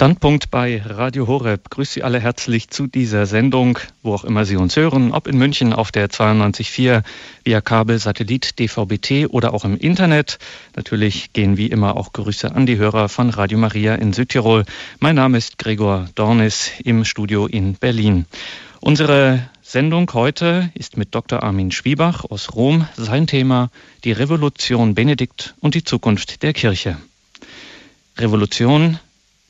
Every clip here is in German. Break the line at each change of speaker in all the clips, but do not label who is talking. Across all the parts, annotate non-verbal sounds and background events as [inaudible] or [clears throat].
Standpunkt bei Radio Horeb. Grüße Sie alle herzlich zu dieser Sendung, wo auch immer Sie uns hören, ob in München auf der 92.4 via Kabel, Satellit, DVB-T oder auch im Internet. Natürlich gehen wie immer auch Grüße an die Hörer von Radio Maria in Südtirol. Mein Name ist Gregor Dornis im Studio in Berlin. Unsere Sendung heute ist mit Dr. Armin Schwiebach aus Rom. Sein Thema die Revolution Benedikt und die Zukunft der Kirche. Revolution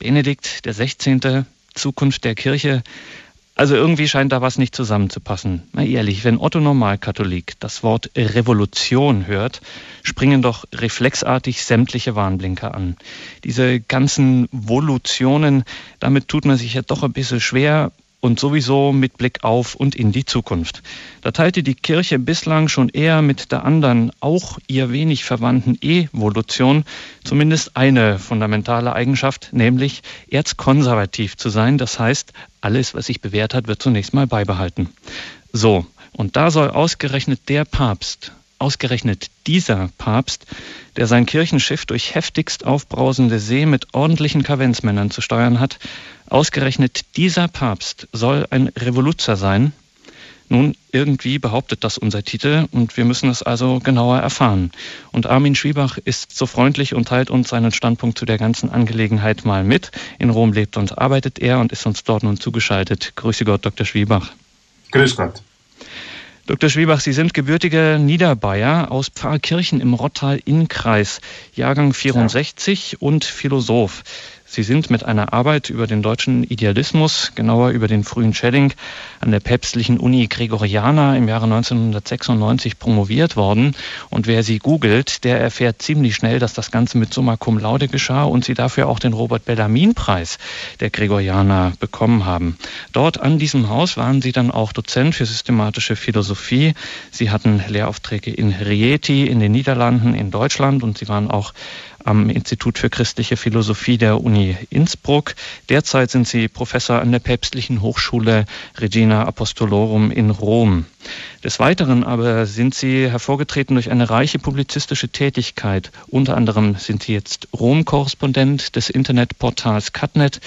Benedikt der 16. Zukunft der Kirche. Also irgendwie scheint da was nicht zusammenzupassen. Mal ehrlich, wenn Otto Normalkatholik das Wort Revolution hört, springen doch reflexartig sämtliche Warnblinker an. Diese ganzen Volutionen, damit tut man sich ja doch ein bisschen schwer und sowieso mit Blick auf und in die Zukunft. Da teilte die Kirche bislang schon eher mit der anderen, auch ihr wenig verwandten Evolution zumindest eine fundamentale Eigenschaft, nämlich erzkonservativ zu sein. Das heißt, alles, was sich bewährt hat, wird zunächst mal beibehalten. So, und da soll ausgerechnet der Papst Ausgerechnet dieser Papst, der sein Kirchenschiff durch heftigst aufbrausende See mit ordentlichen Kavenzmännern zu steuern hat, ausgerechnet dieser Papst soll ein Revoluzer sein. Nun, irgendwie behauptet das unser Titel und wir müssen es also genauer erfahren. Und Armin Schwiebach ist so freundlich und teilt uns seinen Standpunkt zu der ganzen Angelegenheit mal mit. In Rom lebt und arbeitet er und ist uns dort nun zugeschaltet. Grüße Gott, Dr. Schwiebach.
Grüß Gott.
Dr. Schwiebach, Sie sind gebürtiger Niederbayer aus Pfarrkirchen im Rottal-Innkreis, Jahrgang 64 ja. und Philosoph. Sie sind mit einer Arbeit über den deutschen Idealismus, genauer über den frühen Schelling, an der päpstlichen Uni Gregoriana im Jahre 1996 promoviert worden. Und wer sie googelt, der erfährt ziemlich schnell, dass das Ganze mit Summa Cum Laude geschah und sie dafür auch den Robert Bellamin-Preis der Gregoriana bekommen haben. Dort an diesem Haus waren sie dann auch Dozent für systematische Philosophie. Sie hatten Lehraufträge in Rieti, in den Niederlanden, in Deutschland und sie waren auch am Institut für christliche Philosophie der Uni Innsbruck. Derzeit sind Sie Professor an der Päpstlichen Hochschule Regina Apostolorum in Rom. Des Weiteren aber sind Sie hervorgetreten durch eine reiche publizistische Tätigkeit. Unter anderem sind Sie jetzt Rom-Korrespondent des Internetportals Catnet.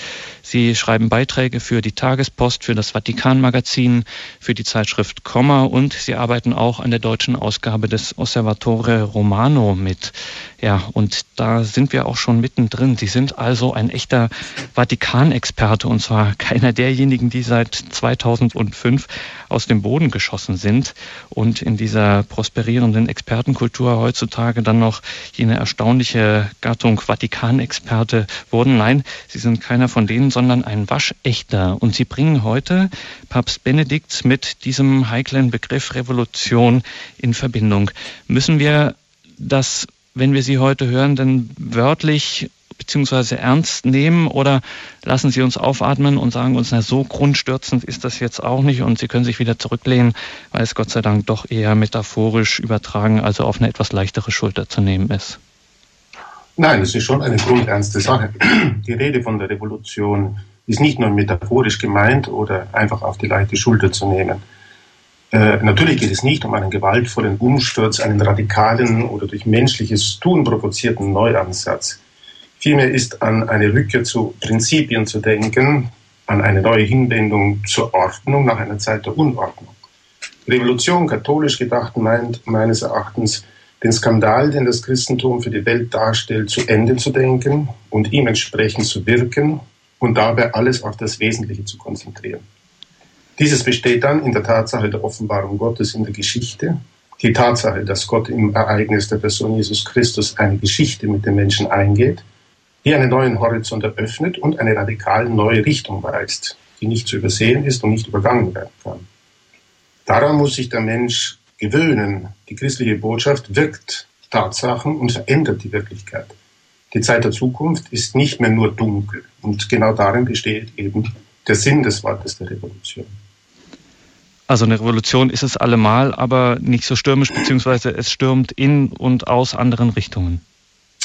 Sie schreiben Beiträge für die Tagespost, für das Vatikan-Magazin, für die Zeitschrift Komma und Sie arbeiten auch an der deutschen Ausgabe des Osservatore Romano mit. Ja, und da sind wir auch schon mittendrin. Sie sind also ein echter Vatikan-Experte und zwar [laughs] keiner derjenigen, die seit 2005 aus dem Boden geschossen sind und in dieser prosperierenden Expertenkultur heutzutage dann noch jene erstaunliche Gattung Vatikanexperte wurden. Nein, sie sind keiner von denen, sondern ein waschechter. Und sie bringen heute Papst Benedikt mit diesem heiklen Begriff Revolution in Verbindung. Müssen wir das wenn wir Sie heute hören, denn wörtlich beziehungsweise ernst nehmen oder lassen Sie uns aufatmen und sagen uns, na so grundstürzend ist das jetzt auch nicht und Sie können sich wieder zurücklehnen, weil es Gott sei Dank doch eher metaphorisch übertragen, also auf eine etwas leichtere Schulter zu nehmen ist.
Nein, es ist schon eine grundernste Sache. Die Rede von der Revolution ist nicht nur metaphorisch gemeint oder einfach auf die leichte Schulter zu nehmen. Äh, natürlich geht es nicht um einen gewaltvollen Umsturz, einen radikalen oder durch menschliches Tun provozierten Neuansatz. Vielmehr ist an eine Rückkehr zu Prinzipien zu denken, an eine neue Hinwendung zur Ordnung nach einer Zeit der Unordnung. Revolution, katholisch gedacht, meint meines Erachtens, den Skandal, den das Christentum für die Welt darstellt, zu Ende zu denken und ihm entsprechend zu wirken und dabei alles auf das Wesentliche zu konzentrieren. Dieses besteht dann in der Tatsache der Offenbarung Gottes in der Geschichte, die Tatsache, dass Gott im Ereignis der Person Jesus Christus eine Geschichte mit den Menschen eingeht die einen neuen Horizont eröffnet und eine radikal neue Richtung weist, die nicht zu übersehen ist und nicht übergangen werden kann. Daran muss sich der Mensch gewöhnen. Die christliche Botschaft wirkt Tatsachen und verändert die Wirklichkeit. Die Zeit der Zukunft ist nicht mehr nur dunkel. Und genau darin besteht eben der Sinn des Wortes der Revolution.
Also eine Revolution ist es allemal, aber nicht so stürmisch, beziehungsweise es stürmt in und aus anderen Richtungen.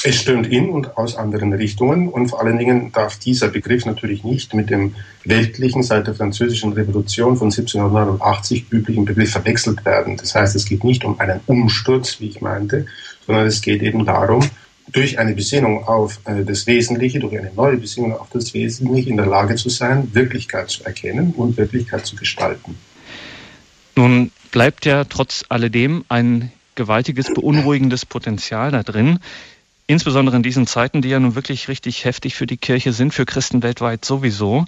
Es stürmt in und aus anderen Richtungen und vor allen Dingen darf dieser Begriff natürlich nicht mit dem weltlichen seit der französischen Revolution von 1789 üblichen Begriff verwechselt werden. Das heißt, es geht nicht um einen Umsturz, wie ich meinte, sondern es geht eben darum, durch eine Besinnung auf äh, das Wesentliche, durch eine neue Besinnung auf das Wesentliche in der Lage zu sein, Wirklichkeit zu erkennen und Wirklichkeit zu gestalten.
Nun bleibt ja trotz alledem ein gewaltiges, beunruhigendes Potenzial da drin. Insbesondere in diesen Zeiten, die ja nun wirklich richtig heftig für die Kirche sind, für Christen weltweit sowieso.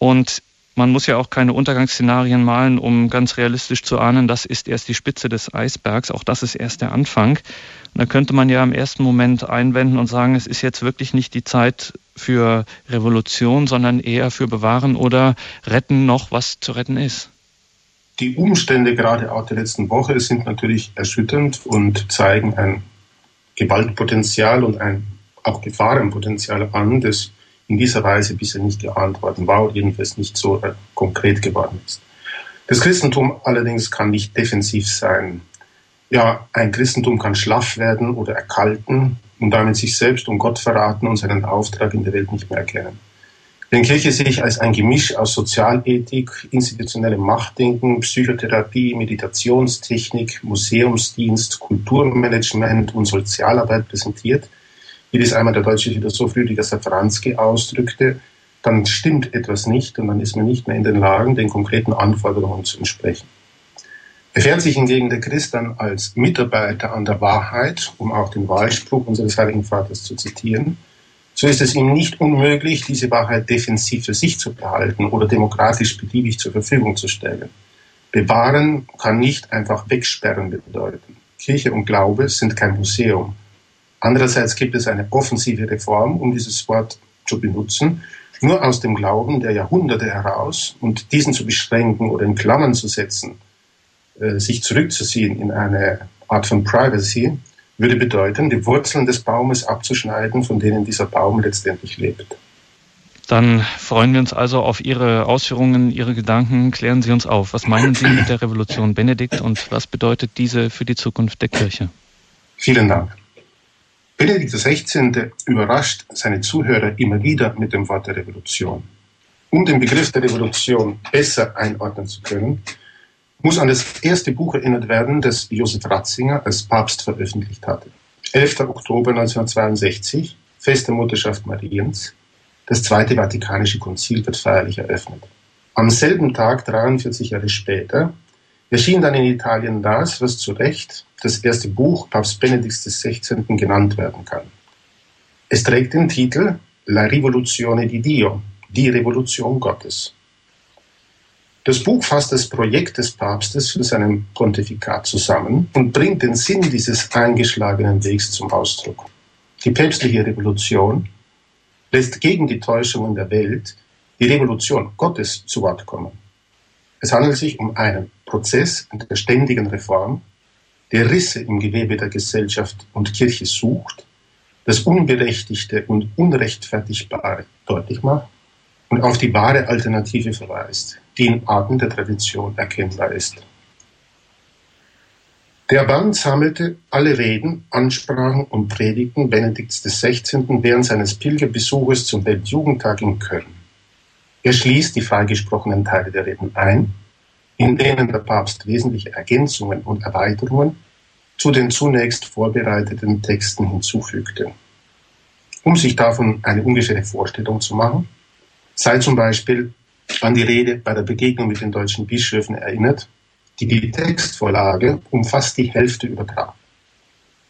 Und man muss ja auch keine Untergangsszenarien malen, um ganz realistisch zu ahnen, das ist erst die Spitze des Eisbergs, auch das ist erst der Anfang. Und da könnte man ja im ersten Moment einwenden und sagen, es ist jetzt wirklich nicht die Zeit für Revolution, sondern eher für Bewahren oder Retten noch, was zu retten ist.
Die Umstände gerade auch der letzten Woche sind natürlich erschütternd und zeigen ein Gewaltpotenzial und ein auch Gefahrenpotenzial an, das in dieser Weise bisher nicht geahnt worden war oder jedenfalls nicht so äh, konkret geworden ist. Das Christentum allerdings kann nicht defensiv sein. Ja, ein Christentum kann schlaff werden oder erkalten und damit sich selbst und Gott verraten und seinen Auftrag in der Welt nicht mehr erkennen. Wenn Kirche sich als ein Gemisch aus Sozialethik, institutionellem Machtdenken, Psychotherapie, Meditationstechnik, Museumsdienst, Kulturmanagement und Sozialarbeit präsentiert, wie das einmal der deutsche Philosoph Rüdiger Safranski ausdrückte, dann stimmt etwas nicht und dann ist man nicht mehr in den Lagen, den konkreten Anforderungen zu entsprechen. Erfährt sich hingegen der Christ dann als Mitarbeiter an der Wahrheit, um auch den Wahlspruch unseres Heiligen Vaters zu zitieren, so ist es ihm nicht unmöglich, diese Wahrheit defensiv für sich zu behalten oder demokratisch beliebig zur Verfügung zu stellen. Bewahren kann nicht einfach wegsperren bedeuten. Kirche und Glaube sind kein Museum. Andererseits gibt es eine offensive Reform, um dieses Wort zu benutzen, nur aus dem Glauben der Jahrhunderte heraus und diesen zu beschränken oder in Klammern zu setzen, äh, sich zurückzuziehen in eine Art von Privacy, würde bedeuten, die Wurzeln des Baumes abzuschneiden, von denen dieser Baum letztendlich lebt.
Dann freuen wir uns also auf Ihre Ausführungen, Ihre Gedanken. Klären Sie uns auf. Was meinen Sie mit der Revolution Benedikt und was bedeutet diese für die Zukunft der Kirche?
Vielen Dank. Benedikt XVI. überrascht seine Zuhörer immer wieder mit dem Wort der Revolution. Um den Begriff der Revolution besser einordnen zu können, muss an das erste Buch erinnert werden, das Josef Ratzinger als Papst veröffentlicht hatte. 11. Oktober 1962, Fest der Mutterschaft Mariens. Das Zweite Vatikanische Konzil wird feierlich eröffnet. Am selben Tag, 43 Jahre später, erschien dann in Italien das, was zu Recht das erste Buch Papst Benedikts XVI. genannt werden kann. Es trägt den Titel La Rivoluzione di Dio, die Revolution Gottes. Das Buch fasst das Projekt des Papstes für seinen Pontifikat zusammen und bringt den Sinn dieses eingeschlagenen Wegs zum Ausdruck. Die päpstliche Revolution lässt gegen die Täuschungen der Welt die Revolution Gottes zu Wort kommen. Es handelt sich um einen Prozess der ständigen Reform, der Risse im Gewebe der Gesellschaft und Kirche sucht, das Unberechtigte und Unrechtfertigbare deutlich macht und auf die wahre Alternative verweist, die in Arten der Tradition erkennbar ist. Der Band sammelte alle Reden, Ansprachen und Predigten Benedikts XVI. während seines Pilgerbesuches zum Weltjugendtag in Köln. Er schließt die freigesprochenen Teile der Reden ein, in denen der Papst wesentliche Ergänzungen und Erweiterungen zu den zunächst vorbereiteten Texten hinzufügte. Um sich davon eine ungefähre Vorstellung zu machen, sei zum Beispiel an die Rede bei der Begegnung mit den deutschen Bischöfen erinnert, die die Textvorlage um fast die Hälfte übertraf.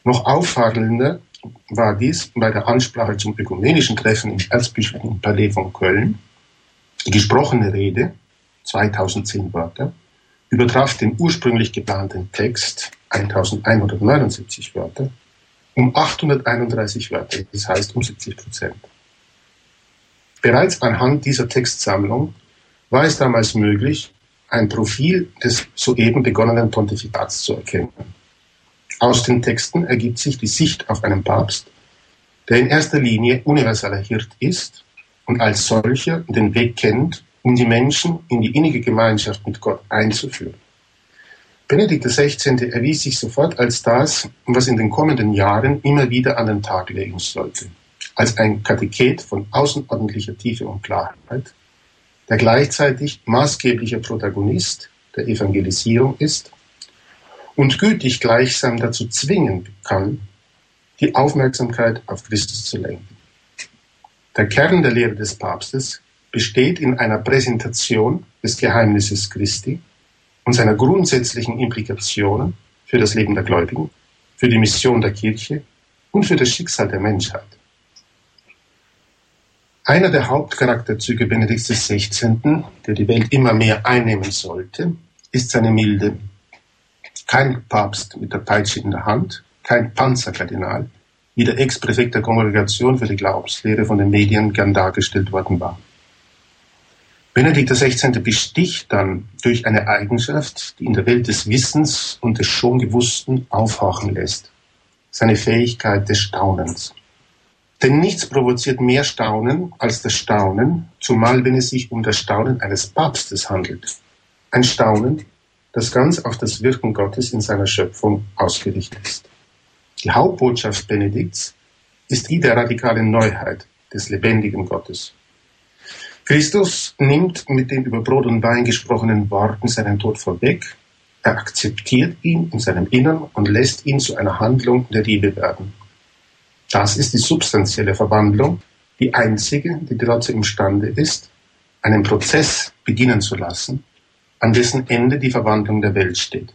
Noch auffallender war dies bei der Ansprache zum ökumenischen Treffen im Erzbischöflichen Palais von Köln, die gesprochene Rede, 2010 Wörter, übertraf den ursprünglich geplanten Text, 1179 Wörter, um 831 Wörter, das heißt um 70 Prozent. Bereits anhand dieser Textsammlung war es damals möglich, ein Profil des soeben begonnenen Pontifikats zu erkennen. Aus den Texten ergibt sich die Sicht auf einen Papst, der in erster Linie universeller Hirt ist und als solcher den Weg kennt, um die Menschen in die innige Gemeinschaft mit Gott einzuführen. Benedikt XVI. erwies sich sofort als das, was in den kommenden Jahren immer wieder an den Tag legen sollte, als ein Katechet von außerordentlicher Tiefe und Klarheit, der gleichzeitig maßgeblicher Protagonist der Evangelisierung ist und gütig gleichsam dazu zwingen kann, die Aufmerksamkeit auf Christus zu lenken. Der Kern der Lehre des Papstes besteht in einer Präsentation des Geheimnisses Christi und seiner grundsätzlichen Implikationen für das Leben der Gläubigen, für die Mission der Kirche und für das Schicksal der Menschheit. Einer der Hauptcharakterzüge Benedikts XVI., der die Welt immer mehr einnehmen sollte, ist seine Milde. Kein Papst mit der Peitsche in der Hand, kein Panzerkardinal, wie der Ex-Präfekt der Kongregation für die Glaubenslehre von den Medien gern dargestellt worden war. Benedikt XVI. besticht dann durch eine Eigenschaft, die in der Welt des Wissens und des schon Gewussten aufhorchen lässt. Seine Fähigkeit des Staunens. Denn nichts provoziert mehr Staunen als das Staunen, zumal wenn es sich um das Staunen eines Papstes handelt. Ein Staunen, das ganz auf das Wirken Gottes in seiner Schöpfung ausgerichtet ist. Die Hauptbotschaft Benedikts ist die der radikalen Neuheit des lebendigen Gottes. Christus nimmt mit den über Brot und Wein gesprochenen Worten seinen Tod vorweg, er akzeptiert ihn in seinem Innern und lässt ihn zu einer Handlung der Liebe werden. Das ist die substanzielle Verwandlung, die einzige, die dazu imstande ist, einen Prozess beginnen zu lassen, an dessen Ende die Verwandlung der Welt steht.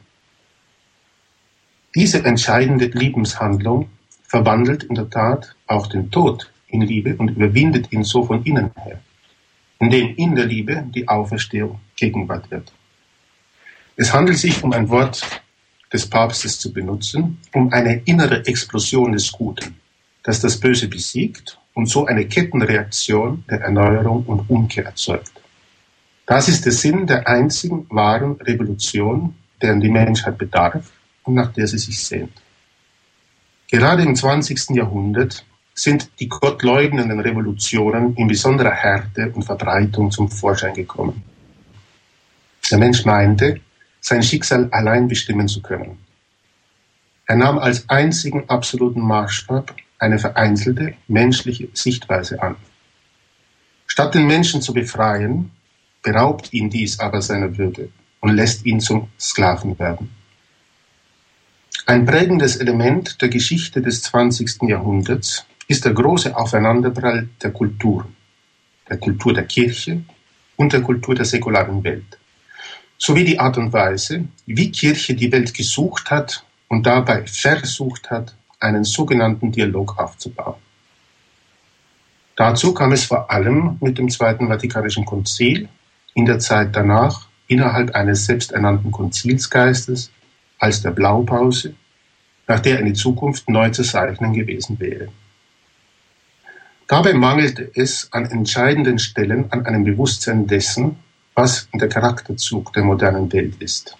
Diese entscheidende Liebenshandlung verwandelt in der Tat auch den Tod in Liebe und überwindet ihn so von innen her, indem in der Liebe die Auferstehung Gegenwart wird. Es handelt sich um ein Wort des Papstes zu benutzen, um eine innere Explosion des Guten das das Böse besiegt und so eine Kettenreaktion der Erneuerung und Umkehr erzeugt. Das ist der Sinn der einzigen wahren Revolution, deren die Menschheit bedarf und nach der sie sich sehnt. Gerade im 20. Jahrhundert sind die gottleugnenden Revolutionen in besonderer Härte und Verbreitung zum Vorschein gekommen. Der Mensch meinte, sein Schicksal allein bestimmen zu können. Er nahm als einzigen absoluten Maßstab eine vereinzelte menschliche Sichtweise an. Statt den Menschen zu befreien, beraubt ihn dies aber seiner Würde und lässt ihn zum Sklaven werden. Ein prägendes Element der Geschichte des 20. Jahrhunderts ist der große Aufeinanderprall der Kulturen, der Kultur der Kirche und der Kultur der säkularen Welt, sowie die Art und Weise, wie Kirche die Welt gesucht hat und dabei versucht hat, einen sogenannten Dialog aufzubauen. Dazu kam es vor allem mit dem Zweiten Vatikanischen Konzil in der Zeit danach innerhalb eines selbsternannten Konzilsgeistes als der Blaupause, nach der eine Zukunft neu zu zeichnen gewesen wäre. Dabei mangelte es an entscheidenden Stellen an einem Bewusstsein dessen, was der Charakterzug der modernen Welt ist.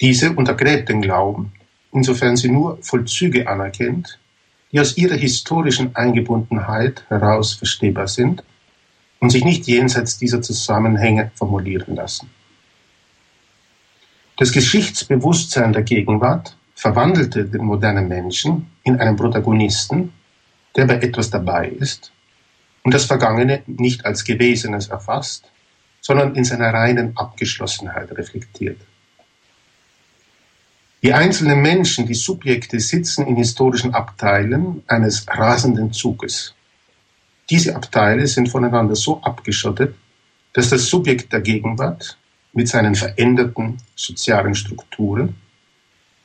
Diese untergräbt den Glauben insofern sie nur Vollzüge anerkennt, die aus ihrer historischen Eingebundenheit heraus verstehbar sind und sich nicht jenseits dieser Zusammenhänge formulieren lassen. Das Geschichtsbewusstsein der Gegenwart verwandelte den modernen Menschen in einen Protagonisten, der bei etwas dabei ist und das Vergangene nicht als Gewesenes erfasst, sondern in seiner reinen Abgeschlossenheit reflektiert. Die einzelnen Menschen, die Subjekte, sitzen in historischen Abteilen eines rasenden Zuges. Diese Abteile sind voneinander so abgeschottet, dass das Subjekt der Gegenwart mit seinen veränderten sozialen Strukturen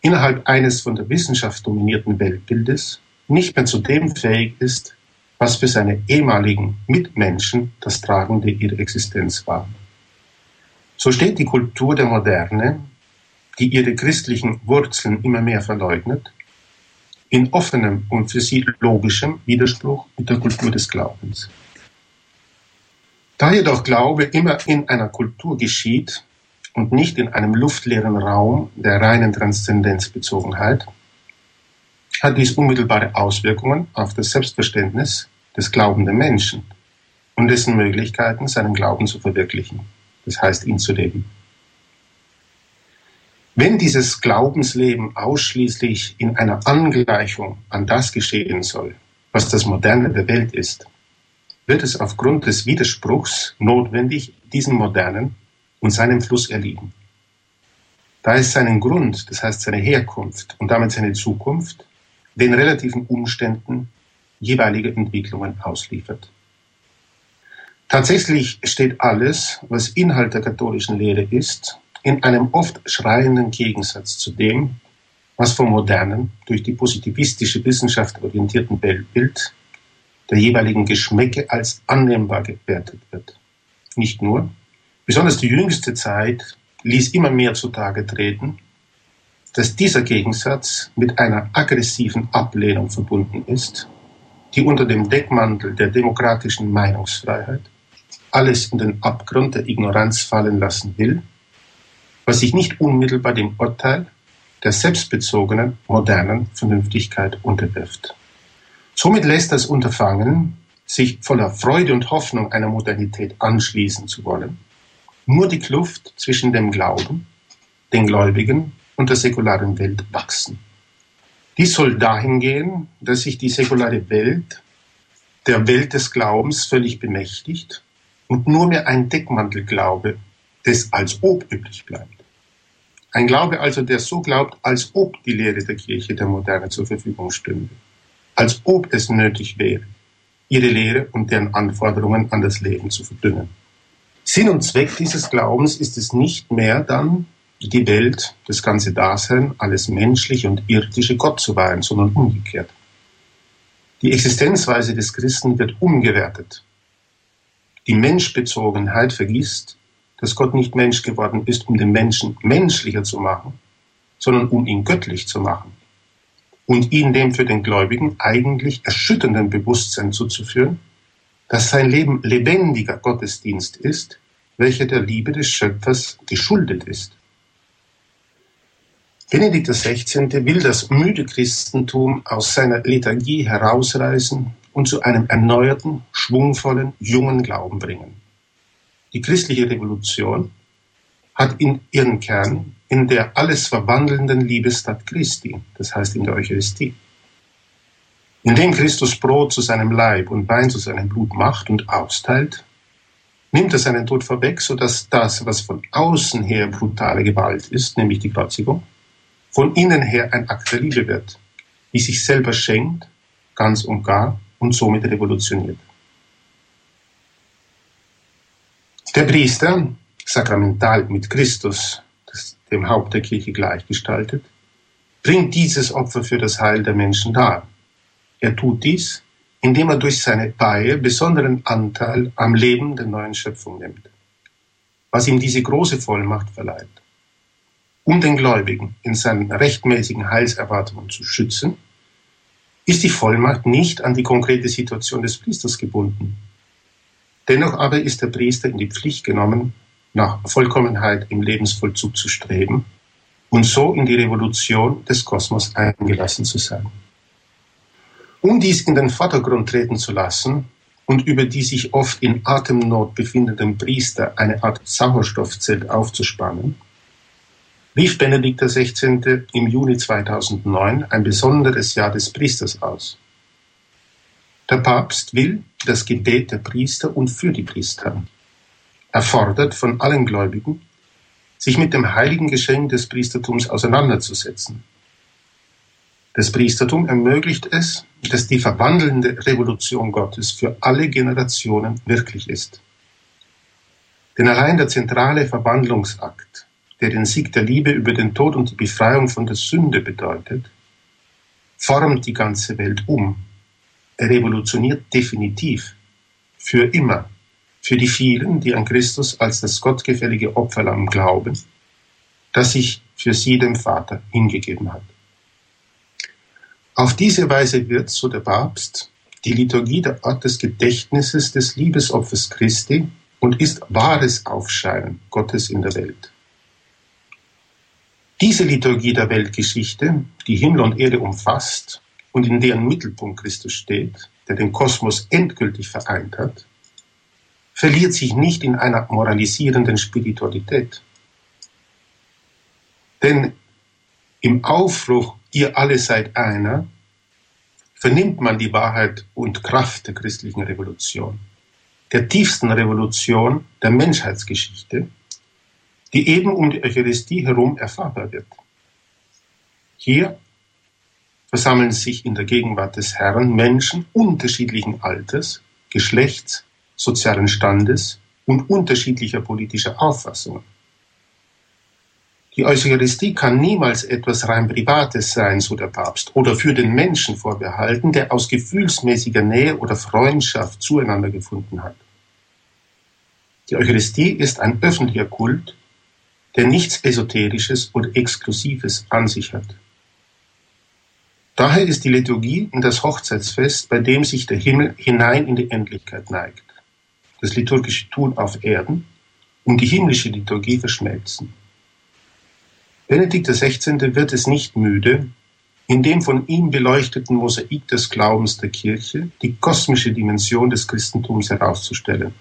innerhalb eines von der Wissenschaft dominierten Weltbildes nicht mehr zu dem fähig ist, was für seine ehemaligen Mitmenschen das Tragende ihrer Existenz war. So steht die Kultur der Moderne die ihre christlichen Wurzeln immer mehr verleugnet, in offenem und für sie logischem Widerspruch mit der Kultur des Glaubens. Da jedoch Glaube immer in einer Kultur geschieht und nicht in einem luftleeren Raum der reinen Transzendenzbezogenheit, hat dies unmittelbare Auswirkungen auf das Selbstverständnis des glaubenden Menschen und dessen Möglichkeiten, seinen Glauben zu verwirklichen, das heißt ihn zu leben. Wenn dieses Glaubensleben ausschließlich in einer Angleichung an das geschehen soll, was das Moderne der Welt ist, wird es aufgrund des Widerspruchs notwendig, diesen Modernen und seinem Fluss erliegen. Da es seinen Grund, das heißt seine Herkunft und damit seine Zukunft, den relativen Umständen jeweiliger Entwicklungen ausliefert. Tatsächlich steht alles, was Inhalt der katholischen Lehre ist, in einem oft schreienden Gegensatz zu dem, was vom modernen, durch die positivistische Wissenschaft orientierten Weltbild der jeweiligen Geschmäcke als annehmbar gewertet wird. Nicht nur, besonders die jüngste Zeit ließ immer mehr zutage treten, dass dieser Gegensatz mit einer aggressiven Ablehnung verbunden ist, die unter dem Deckmantel der demokratischen Meinungsfreiheit alles in den Abgrund der Ignoranz fallen lassen will, was sich nicht unmittelbar dem Urteil der selbstbezogenen, modernen Vernünftigkeit unterwirft. Somit lässt das Unterfangen, sich voller Freude und Hoffnung einer Modernität anschließen zu wollen, nur die Kluft zwischen dem Glauben, den Gläubigen und der säkularen Welt wachsen. Dies soll dahin gehen, dass sich die säkulare Welt der Welt des Glaubens völlig bemächtigt und nur mehr ein Deckmantelglaube des als ob übrig bleibt. Ein Glaube also, der so glaubt, als ob die Lehre der Kirche der Moderne zur Verfügung stünde, als ob es nötig wäre, ihre Lehre und deren Anforderungen an das Leben zu verdünnen. Sinn und Zweck dieses Glaubens ist es nicht mehr dann, die Welt, das ganze Dasein, alles Menschliche und Irdische Gott zu weihen, sondern umgekehrt. Die Existenzweise des Christen wird umgewertet. Die Menschbezogenheit vergisst, dass Gott nicht Mensch geworden ist, um den Menschen menschlicher zu machen, sondern um ihn göttlich zu machen und ihn dem für den Gläubigen eigentlich erschütternden Bewusstsein zuzuführen, dass sein Leben lebendiger Gottesdienst ist, welcher der Liebe des Schöpfers geschuldet ist. Benedikt XVI. will das müde Christentum aus seiner Lethargie herausreißen und zu einem erneuerten, schwungvollen, jungen Glauben bringen. Die christliche Revolution hat in ihren Kern in der alles verwandelnden Liebestat Christi, das heißt in der Eucharistie. Indem Christus Brot zu seinem Leib und Wein zu seinem Blut macht und austeilt, nimmt er seinen Tod vorweg, sodass das, was von außen her brutale Gewalt ist, nämlich die Kreuzigung, von innen her ein Akt der Liebe wird, die sich selber schenkt, ganz und gar, und somit revolutioniert. Der Priester, sakramental mit Christus, dem Haupt der Kirche gleichgestaltet, bringt dieses Opfer für das Heil der Menschen dar. Er tut dies, indem er durch seine Weihe besonderen Anteil am Leben der neuen Schöpfung nimmt, was ihm diese große Vollmacht verleiht. Um den Gläubigen in seinen rechtmäßigen Heilserwartungen zu schützen, ist die Vollmacht nicht an die konkrete Situation des Priesters gebunden. Dennoch aber ist der Priester in die Pflicht genommen, nach Vollkommenheit im Lebensvollzug zu streben und so in die Revolution des Kosmos eingelassen zu sein. Um dies in den Vordergrund treten zu lassen und über die sich oft in Atemnot befindenden Priester eine Art Sauerstoffzelt aufzuspannen, rief Benedikt XVI. im Juni 2009 ein besonderes Jahr des Priesters aus. Der Papst will das Gebet der Priester und für die Priester. Er fordert von allen Gläubigen, sich mit dem heiligen Geschenk des Priestertums auseinanderzusetzen, das Priestertum ermöglicht es, dass die verwandelnde Revolution Gottes für alle Generationen wirklich ist. Denn allein der zentrale Verwandlungsakt, der den Sieg der Liebe über den Tod und die Befreiung von der Sünde bedeutet, formt die ganze Welt um. Er revolutioniert definitiv, für immer, für die vielen, die an Christus als das gottgefällige Opferlamm glauben, das sich für sie dem Vater hingegeben hat. Auf diese Weise wird, so der Papst, die Liturgie der Ort des Gedächtnisses des Liebesopfers Christi und ist wahres Aufscheinen Gottes in der Welt. Diese Liturgie der Weltgeschichte, die Himmel und Erde umfasst und in deren Mittelpunkt Christus steht, der den Kosmos endgültig vereint hat, verliert sich nicht in einer moralisierenden Spiritualität. Denn im Aufruf ihr alle seid einer, vernimmt man die Wahrheit und Kraft der christlichen Revolution, der tiefsten Revolution der Menschheitsgeschichte, die eben um die Eucharistie herum erfahrbar wird. Hier versammeln sich in der Gegenwart des Herrn Menschen unterschiedlichen Alters, Geschlechts, sozialen Standes und unterschiedlicher politischer Auffassungen. Die Eucharistie kann niemals etwas rein Privates sein, so der Papst, oder für den Menschen vorbehalten, der aus gefühlsmäßiger Nähe oder Freundschaft zueinander gefunden hat. Die Eucharistie ist ein öffentlicher Kult, der nichts Esoterisches oder Exklusives an sich hat. Daher ist die Liturgie das Hochzeitsfest, bei dem sich der Himmel hinein in die Endlichkeit neigt, das liturgische Tun auf Erden und die himmlische Liturgie verschmelzen. Benedikt XVI. wird es nicht müde, in dem von ihm beleuchteten Mosaik des Glaubens der Kirche die kosmische Dimension des Christentums herauszustellen.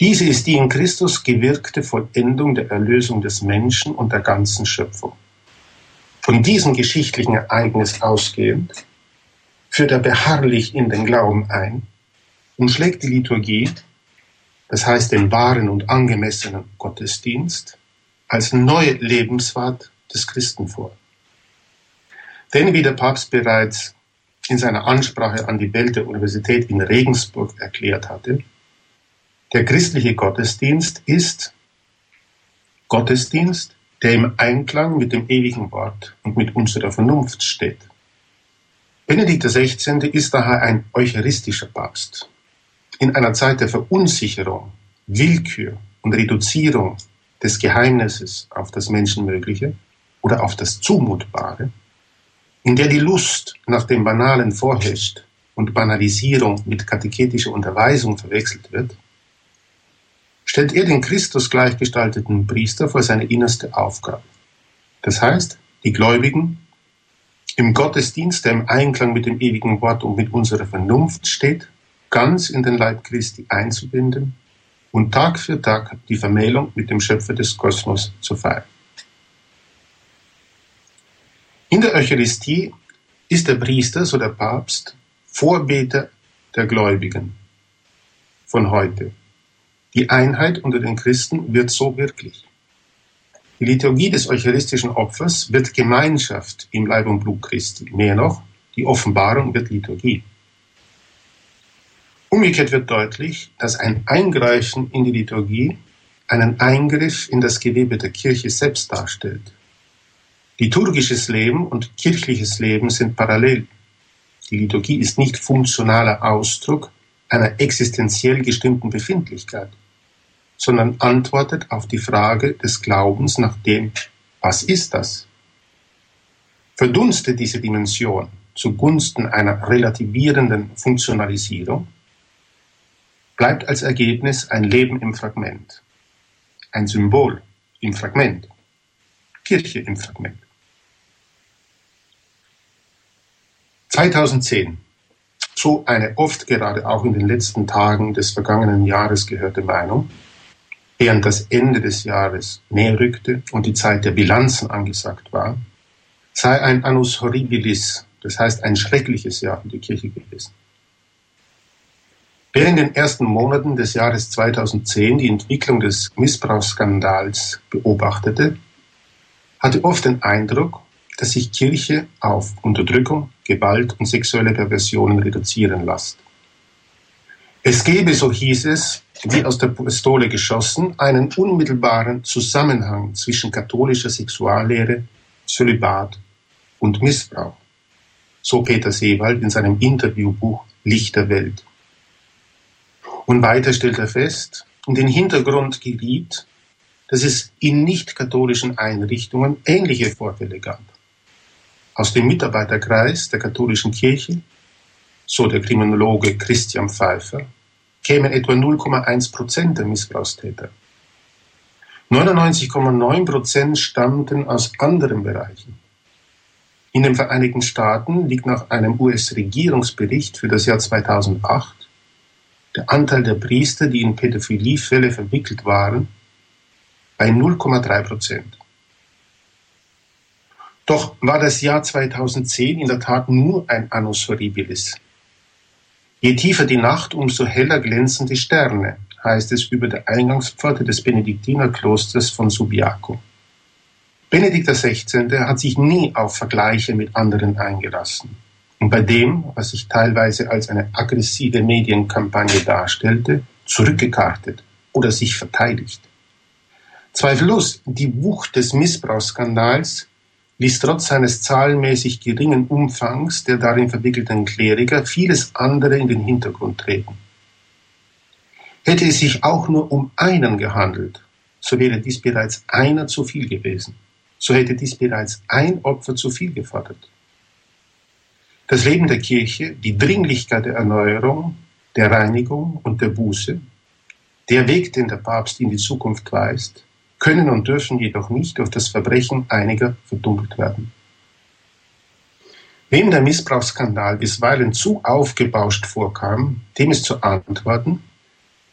Diese ist die in Christus gewirkte Vollendung der Erlösung des Menschen und der ganzen Schöpfung. Von diesem geschichtlichen Ereignis ausgehend führt er beharrlich in den Glauben ein und schlägt die Liturgie, das heißt den wahren und angemessenen Gottesdienst, als neue Lebenswart des Christen vor. Denn wie der Papst bereits in seiner Ansprache an die Welt der Universität in Regensburg erklärt hatte, der christliche Gottesdienst ist Gottesdienst, der im Einklang mit dem ewigen Wort und mit unserer Vernunft steht. Benedikt XVI. ist daher ein eucharistischer Papst. In einer Zeit der Verunsicherung, Willkür und Reduzierung des Geheimnisses auf das Menschenmögliche oder auf das Zumutbare, in der die Lust nach dem Banalen vorherrscht und Banalisierung mit katechetischer Unterweisung verwechselt wird, stellt er den Christus gleichgestalteten Priester vor seine innerste Aufgabe. Das heißt, die Gläubigen im Gottesdienst, der im Einklang mit dem ewigen Wort und mit unserer Vernunft steht, ganz in den Leib Christi einzubinden und Tag für Tag die Vermählung mit dem Schöpfer des Kosmos zu feiern. In der Eucharistie ist der Priester, so der Papst, Vorbeter der Gläubigen von heute. Die Einheit unter den Christen wird so wirklich. Die Liturgie des eucharistischen Opfers wird Gemeinschaft im Leib und Blut Christi. Mehr noch, die Offenbarung wird Liturgie. Umgekehrt wird deutlich, dass ein Eingreifen in die Liturgie einen Eingriff in das Gewebe der Kirche selbst darstellt. Liturgisches Leben und kirchliches Leben sind parallel. Die Liturgie ist nicht funktionaler Ausdruck einer existenziell gestimmten Befindlichkeit sondern antwortet auf die Frage des Glaubens nach dem, was ist das? Verdunstet diese Dimension zugunsten einer relativierenden Funktionalisierung, bleibt als Ergebnis ein Leben im Fragment, ein Symbol im Fragment, Kirche im Fragment. 2010 so eine oft gerade auch in den letzten Tagen des vergangenen Jahres gehörte Meinung, während das Ende des Jahres näher rückte und die Zeit der Bilanzen angesagt war, sei ein Annus Horribilis, das heißt ein schreckliches Jahr für die Kirche gewesen. Wer in den ersten Monaten des Jahres 2010 die Entwicklung des Missbrauchsskandals beobachtete, hatte oft den Eindruck, dass sich Kirche auf Unterdrückung, Gewalt und sexuelle Perversionen reduzieren lässt. Es gebe, so hieß es, wie aus der Pistole geschossen, einen unmittelbaren Zusammenhang zwischen katholischer Sexuallehre, Zölibat und Missbrauch. So Peter Seewald in seinem Interviewbuch Licht der Welt. Und weiter stellt er fest, in den Hintergrund geriet, dass es in nicht-katholischen Einrichtungen ähnliche Vorfälle gab. Aus dem Mitarbeiterkreis der katholischen Kirche so der Kriminologe Christian Pfeiffer, kämen etwa 0,1 Prozent der Missbrauchstäter. 99,9 Prozent stammten aus anderen Bereichen. In den Vereinigten Staaten liegt nach einem US-Regierungsbericht für das Jahr 2008 der Anteil der Priester, die in Pädophiliefälle verwickelt waren, bei 0,3 Prozent. Doch war das Jahr 2010 in der Tat nur ein Annus Horribilis. Je tiefer die Nacht, umso heller glänzen die Sterne, heißt es über der Eingangspforte des Benediktinerklosters von Subiaco. Benedikt XVI. hat sich nie auf Vergleiche mit anderen eingelassen. Und bei dem, was sich teilweise als eine aggressive Medienkampagne darstellte, zurückgekartet oder sich verteidigt. Zweifellos, die Wucht des Missbrauchsskandals ließ trotz seines zahlenmäßig geringen Umfangs der darin verwickelten Kleriker vieles andere in den Hintergrund treten. Hätte es sich auch nur um einen gehandelt, so wäre dies bereits einer zu viel gewesen. So hätte dies bereits ein Opfer zu viel gefordert. Das Leben der Kirche, die Dringlichkeit der Erneuerung, der Reinigung und der Buße, der Weg, den der Papst in die Zukunft weist, können und dürfen jedoch nicht durch das Verbrechen einiger verdunkelt werden. Wem der Missbrauchsskandal bisweilen zu aufgebauscht vorkam, dem ist zu antworten,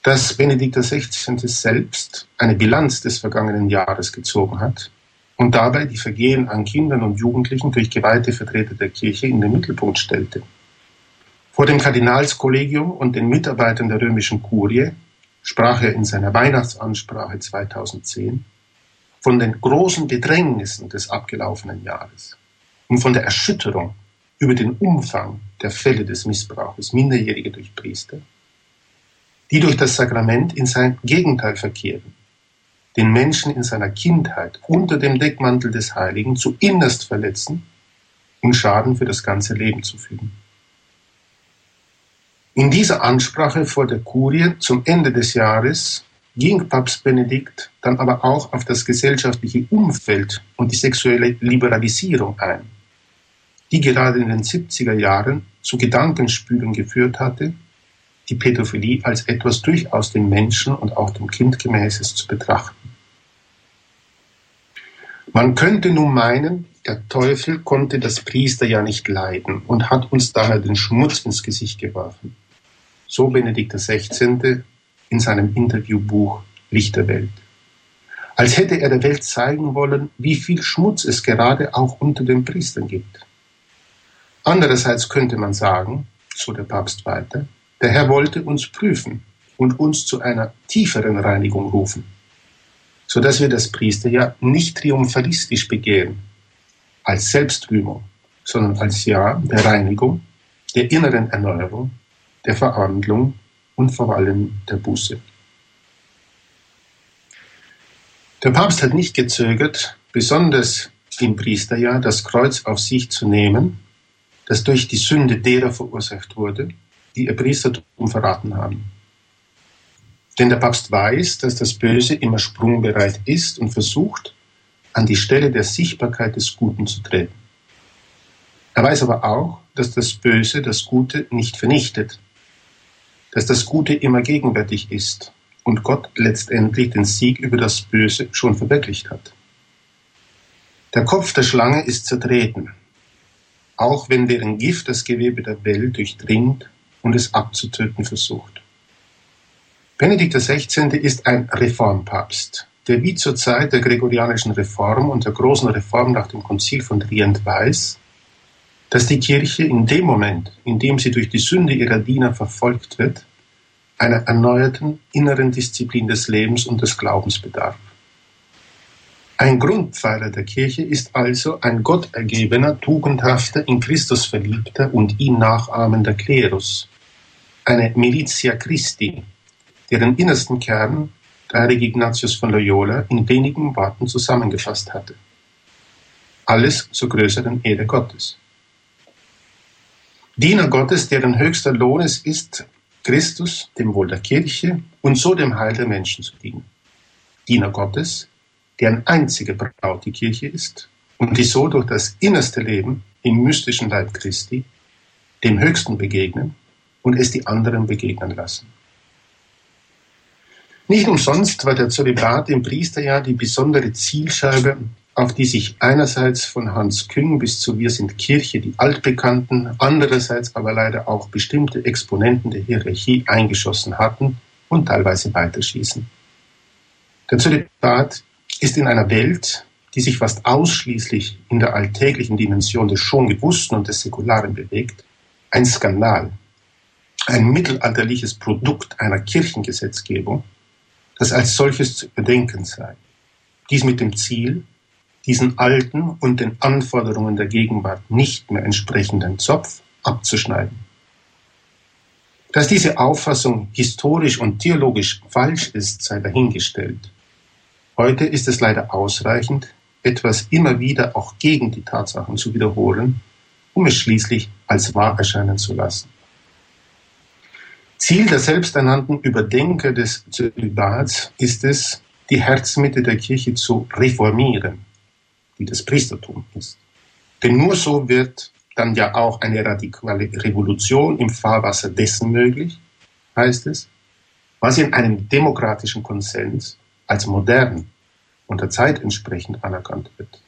dass Benedikt XVI. selbst eine Bilanz des vergangenen Jahres gezogen hat und dabei die Vergehen an Kindern und Jugendlichen durch geweihte Vertreter der Kirche in den Mittelpunkt stellte. Vor dem Kardinalskollegium und den Mitarbeitern der römischen Kurie sprach er in seiner Weihnachtsansprache 2010 von den großen Bedrängnissen des abgelaufenen Jahres und von der Erschütterung über den Umfang der Fälle des Missbrauches Minderjähriger durch Priester die durch das Sakrament in sein Gegenteil verkehren, den Menschen in seiner Kindheit unter dem Deckmantel des Heiligen zu innerst verletzen und Schaden für das ganze Leben zu fügen. In dieser Ansprache vor der Kurie zum Ende des Jahres ging Papst Benedikt dann aber auch auf das gesellschaftliche Umfeld und die sexuelle Liberalisierung ein, die gerade in den 70er Jahren zu Gedankenspülen geführt hatte, die Pädophilie als etwas durchaus dem Menschen und auch dem Kind gemäßes zu betrachten. Man könnte nun meinen, der Teufel konnte das Priester ja nicht leiden und hat uns daher den Schmutz ins Gesicht geworfen. So Benedikt XVI. in seinem Interviewbuch Licht der Welt. Als hätte er der Welt zeigen wollen, wie viel Schmutz es gerade auch unter den Priestern gibt. Andererseits könnte man sagen, so der Papst weiter, der Herr wollte uns prüfen und uns zu einer tieferen Reinigung rufen, so dass wir das Priesterjahr nicht triumphalistisch begehen, als Selbstrühmung, sondern als Jahr der Reinigung, der inneren Erneuerung, der Verwandlung und vor allem der Buße. Der Papst hat nicht gezögert, besonders im Priesterjahr das Kreuz auf sich zu nehmen, das durch die Sünde derer verursacht wurde, die ihr Priestertum verraten haben. Denn der Papst weiß, dass das Böse immer sprungbereit ist und versucht, an die Stelle der Sichtbarkeit des Guten zu treten. Er weiß aber auch, dass das Böse das Gute nicht vernichtet, dass das Gute immer gegenwärtig ist und Gott letztendlich den Sieg über das Böse schon verwirklicht hat. Der Kopf der Schlange ist zertreten, auch wenn deren Gift das Gewebe der Welt durchdringt und es abzutöten versucht. Benedikt XVI. ist ein Reformpapst, der wie zur Zeit der gregorianischen Reform und der großen Reform nach dem Konzil von Trient weiß, dass die Kirche in dem Moment, in dem sie durch die Sünde ihrer Diener verfolgt wird, einer erneuerten inneren Disziplin des Lebens und des Glaubens bedarf. Ein Grundpfeiler der Kirche ist also ein gottergebener, tugendhafter, in Christus verliebter und ihn nachahmender Klerus, eine Militia Christi, deren innersten Kern der heilige Ignatius von Loyola in wenigen Worten zusammengefasst hatte. Alles zur größeren Ehre Gottes. Diener Gottes, deren höchster Lohn es ist, Christus, dem Wohl der Kirche und so dem Heil der Menschen zu dienen. Diener Gottes, deren einzige Braut die Kirche ist und die so durch das innerste Leben im mystischen Leib Christi dem Höchsten begegnen und es die anderen begegnen lassen. Nicht umsonst war der Zölibat im Priesterjahr die besondere Zielscheibe, auf die sich einerseits von Hans Küng bis zu Wir sind Kirche die Altbekannten, andererseits aber leider auch bestimmte Exponenten der Hierarchie eingeschossen hatten und teilweise weiterschießen. Der Zölibat ist in einer Welt, die sich fast ausschließlich in der alltäglichen Dimension des schon Gewussten und des Säkularen bewegt, ein Skandal, ein mittelalterliches Produkt einer Kirchengesetzgebung, das als solches zu überdenken sei. Dies mit dem Ziel, diesen alten und den Anforderungen der Gegenwart nicht mehr entsprechenden Zopf abzuschneiden. Dass diese Auffassung historisch und theologisch falsch ist, sei dahingestellt. Heute ist es leider ausreichend, etwas immer wieder auch gegen die Tatsachen zu wiederholen, um es schließlich als wahr erscheinen zu lassen. Ziel der selbsternannten Überdenker des Zölibats ist es, die Herzmitte der Kirche zu reformieren, die das Priestertum ist. Denn nur so wird dann ja auch eine radikale Revolution im Fahrwasser dessen möglich, heißt es, was in einem demokratischen Konsens als modern und der Zeit entsprechend anerkannt wird.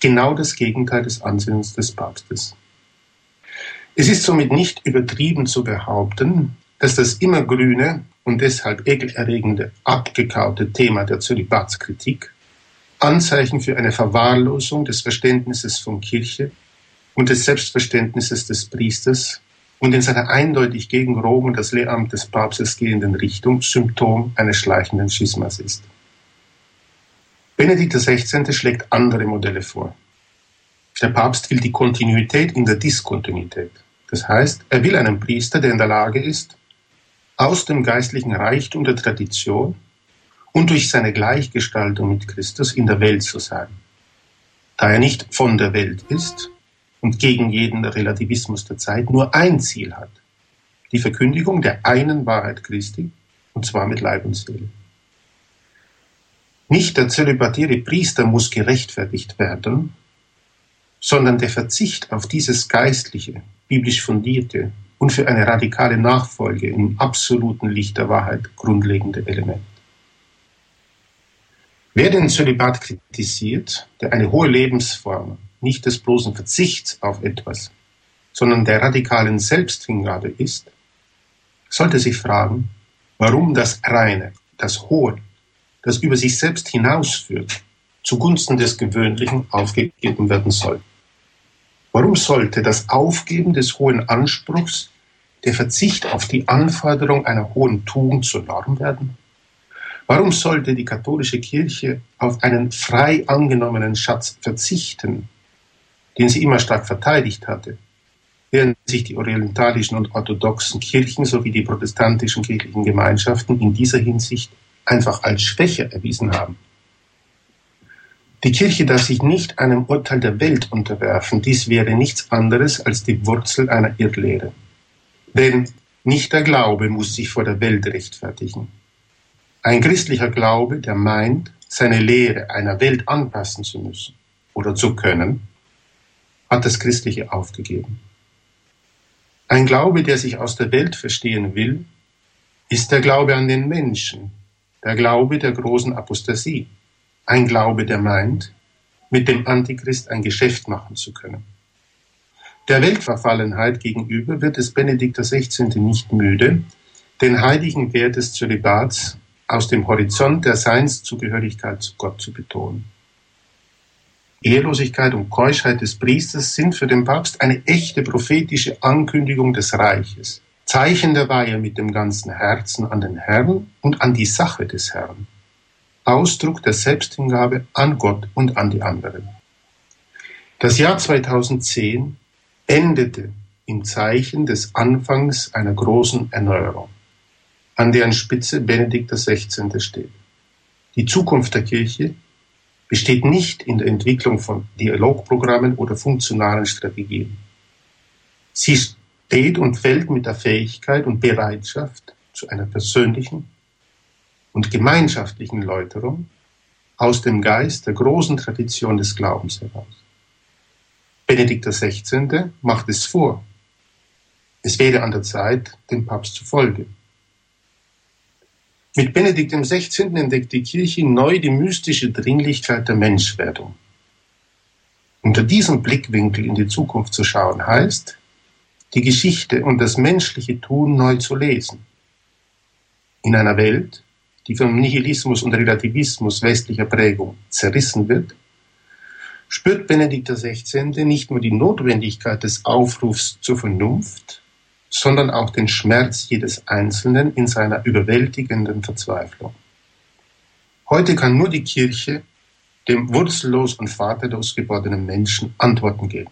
Genau das Gegenteil des Ansinnens des Papstes. Es ist somit nicht übertrieben zu behaupten, dass das immergrüne und deshalb ekelerregende, abgekaute Thema der Zölibatskritik Anzeichen für eine Verwahrlosung des Verständnisses von Kirche und des Selbstverständnisses des Priesters und in seiner eindeutig gegen Rom und das Lehramt des Papstes gehenden Richtung Symptom eines schleichenden Schismas ist. Benedikt XVI. schlägt andere Modelle vor. Der Papst will die Kontinuität in der Diskontinuität. Das heißt, er will einen Priester, der in der Lage ist, aus dem geistlichen Reichtum der Tradition und durch seine Gleichgestaltung mit Christus in der Welt zu sein. Da er nicht von der Welt ist, und gegen jeden Relativismus der Zeit nur ein Ziel hat. Die Verkündigung der einen Wahrheit Christi, und zwar mit Leib und Seele. Nicht der zölibatäre Priester muss gerechtfertigt werden, sondern der Verzicht auf dieses geistliche, biblisch fundierte und für eine radikale Nachfolge im absoluten Licht der Wahrheit grundlegende Element. Wer den Zölibat kritisiert, der eine hohe Lebensform nicht des bloßen Verzichts auf etwas, sondern der radikalen Selbsthingabe ist, sollte sich fragen, warum das Reine, das Hohe, das über sich selbst hinausführt, zugunsten des Gewöhnlichen aufgegeben werden soll. Warum sollte das Aufgeben des hohen Anspruchs, der Verzicht auf die Anforderung einer hohen Tugend zur Norm werden? Warum sollte die katholische Kirche auf einen frei angenommenen Schatz verzichten, den sie immer stark verteidigt hatte, während sich die orientalischen und orthodoxen Kirchen sowie die protestantischen kirchlichen Gemeinschaften in dieser Hinsicht einfach als schwächer erwiesen haben. Die Kirche darf sich nicht einem Urteil der Welt unterwerfen. Dies wäre nichts anderes als die Wurzel einer Irrlehre. Denn nicht der Glaube muss sich vor der Welt rechtfertigen. Ein christlicher Glaube, der meint, seine Lehre einer Welt anpassen zu müssen oder zu können, hat das Christliche aufgegeben. Ein Glaube, der sich aus der Welt verstehen will, ist der Glaube an den Menschen, der Glaube der großen Apostasie, ein Glaube, der meint, mit dem Antichrist ein Geschäft machen zu können. Der Weltverfallenheit gegenüber wird es Benedikt XVI. nicht müde, den heiligen Wert des Zölibats aus dem Horizont der Seinszugehörigkeit zu Gott zu betonen. Ehelosigkeit und Keuschheit des Priesters sind für den Papst eine echte prophetische Ankündigung des Reiches, Zeichen der Weihe mit dem ganzen Herzen an den Herrn und an die Sache des Herrn, Ausdruck der Selbsthingabe an Gott und an die anderen. Das Jahr 2010 endete im Zeichen des Anfangs einer großen Erneuerung, an deren Spitze Benedikt XVI. steht. Die Zukunft der Kirche besteht nicht in der Entwicklung von Dialogprogrammen oder funktionalen Strategien. Sie steht und fällt mit der Fähigkeit und Bereitschaft zu einer persönlichen und gemeinschaftlichen Läuterung aus dem Geist der großen Tradition des Glaubens heraus. Benedikt XVI. macht es vor. Es wäre an der Zeit, dem Papst zu folgen. Mit Benedikt XVI. entdeckt die Kirche neu die mystische Dringlichkeit der Menschwerdung. Unter diesem Blickwinkel in die Zukunft zu schauen heißt, die Geschichte und das menschliche Tun neu zu lesen. In einer Welt, die vom Nihilismus und Relativismus westlicher Prägung zerrissen wird, spürt Benedikt XVI. nicht nur die Notwendigkeit des Aufrufs zur Vernunft, sondern auch den Schmerz jedes Einzelnen in seiner überwältigenden Verzweiflung. Heute kann nur die Kirche dem wurzellos und vaterlos gewordenen Menschen Antworten geben.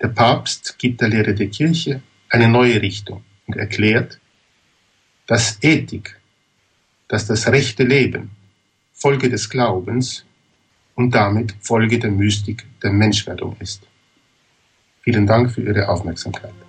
Der Papst gibt der Lehre der Kirche eine neue Richtung und erklärt, dass Ethik, dass das rechte Leben Folge des Glaubens und damit Folge der Mystik der Menschwerdung ist. Vielen Dank für Ihre Aufmerksamkeit.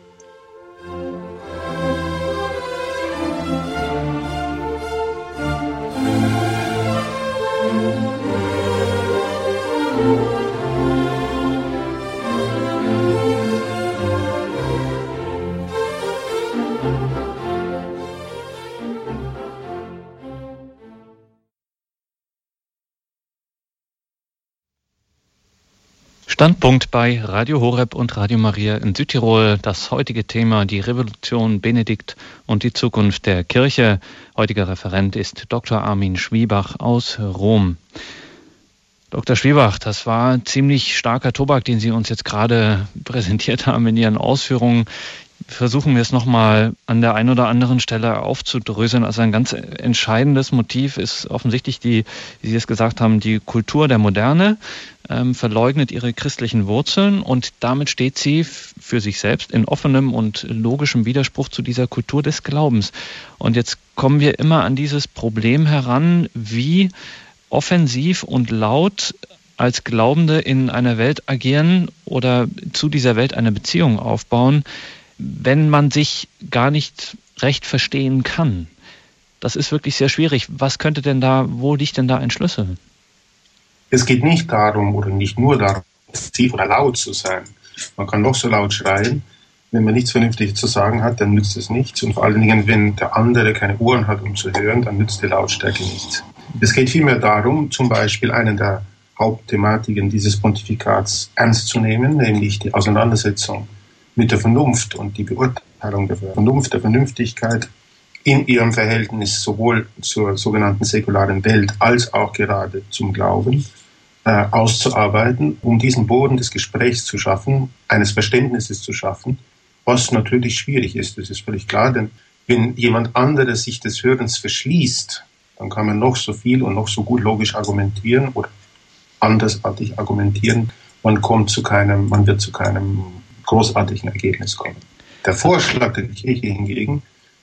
Standpunkt bei Radio Horeb und Radio Maria in Südtirol. Das heutige Thema die Revolution Benedikt und die Zukunft der Kirche. Heutiger Referent ist Dr. Armin Schwiebach aus Rom. Dr. Schwiebach, das war ziemlich starker Tobak, den Sie uns jetzt gerade [laughs] präsentiert haben in Ihren Ausführungen versuchen wir es nochmal an der einen oder anderen Stelle aufzudröseln. Also ein ganz entscheidendes Motiv ist offensichtlich die, wie Sie es gesagt haben, die Kultur der Moderne, ähm, verleugnet ihre christlichen Wurzeln und damit steht sie für sich selbst in offenem und logischem Widerspruch zu dieser Kultur des Glaubens. Und jetzt kommen wir immer an dieses Problem heran, wie offensiv und laut als Glaubende in einer Welt agieren oder zu dieser Welt eine Beziehung aufbauen, wenn man sich gar nicht recht verstehen kann. Das ist wirklich sehr schwierig. Was könnte denn da, wo liegt denn da ein Schlüssel?
Es geht nicht darum oder nicht nur darum, tief oder laut zu sein. Man kann noch so laut schreien. Wenn man nichts Vernünftiges zu sagen hat, dann nützt es nichts. Und vor allen Dingen, wenn der andere keine Ohren hat, um zu hören, dann nützt die Lautstärke nichts. Es geht vielmehr darum, zum Beispiel einen der Hauptthematiken dieses Pontifikats ernst zu nehmen, nämlich die Auseinandersetzung mit der Vernunft und die Beurteilung der Vernunft, der Vernünftigkeit in ihrem Verhältnis sowohl zur sogenannten säkularen Welt als auch gerade zum Glauben äh, auszuarbeiten, um diesen Boden des Gesprächs zu schaffen, eines Verständnisses zu schaffen, was natürlich schwierig ist, das ist völlig klar, denn wenn jemand anderes sich des Hörens verschließt, dann kann man noch so viel und noch so gut logisch argumentieren oder andersartig argumentieren, man kommt zu keinem, man wird zu keinem großartigen Ergebnis kommen. Der Vorschlag der Kirche hingegen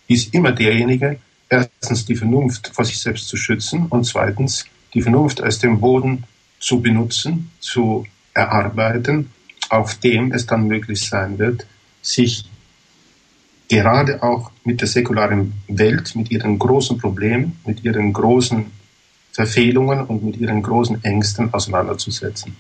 ist immer derjenige, erstens die Vernunft vor sich selbst zu schützen und zweitens die Vernunft als den Boden zu benutzen, zu erarbeiten, auf dem es dann möglich sein wird, sich gerade auch mit der säkularen Welt, mit ihren großen Problemen, mit ihren großen Verfehlungen und mit ihren großen Ängsten auseinanderzusetzen.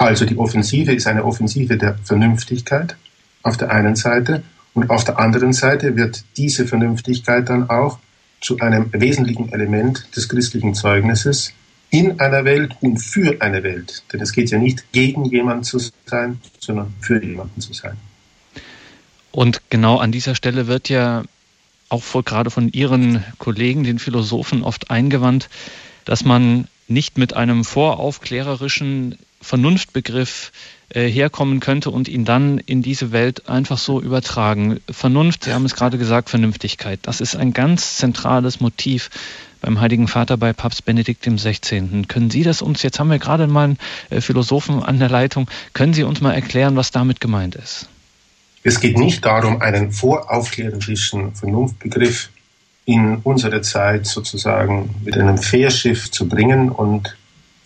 Also die Offensive ist eine Offensive der Vernünftigkeit auf der einen Seite und auf der anderen Seite wird diese Vernünftigkeit dann auch zu einem wesentlichen Element des christlichen Zeugnisses in einer Welt und für eine Welt. Denn es geht ja nicht gegen jemanden zu sein, sondern für jemanden zu sein.
Und genau an dieser Stelle wird ja auch vor, gerade von Ihren Kollegen, den Philosophen, oft eingewandt, dass man nicht mit einem voraufklärerischen Vernunftbegriff äh, herkommen könnte und ihn dann in diese Welt einfach so übertragen. Vernunft, Sie haben es gerade gesagt, Vernünftigkeit, das ist ein ganz zentrales Motiv beim Heiligen Vater bei Papst Benedikt XVI. Können Sie das uns, jetzt haben wir gerade mal einen äh, Philosophen an der Leitung, können Sie uns mal erklären, was damit gemeint ist?
Es geht nicht darum, einen voraufklärerischen Vernunftbegriff in unsere Zeit sozusagen mit einem Fährschiff zu bringen und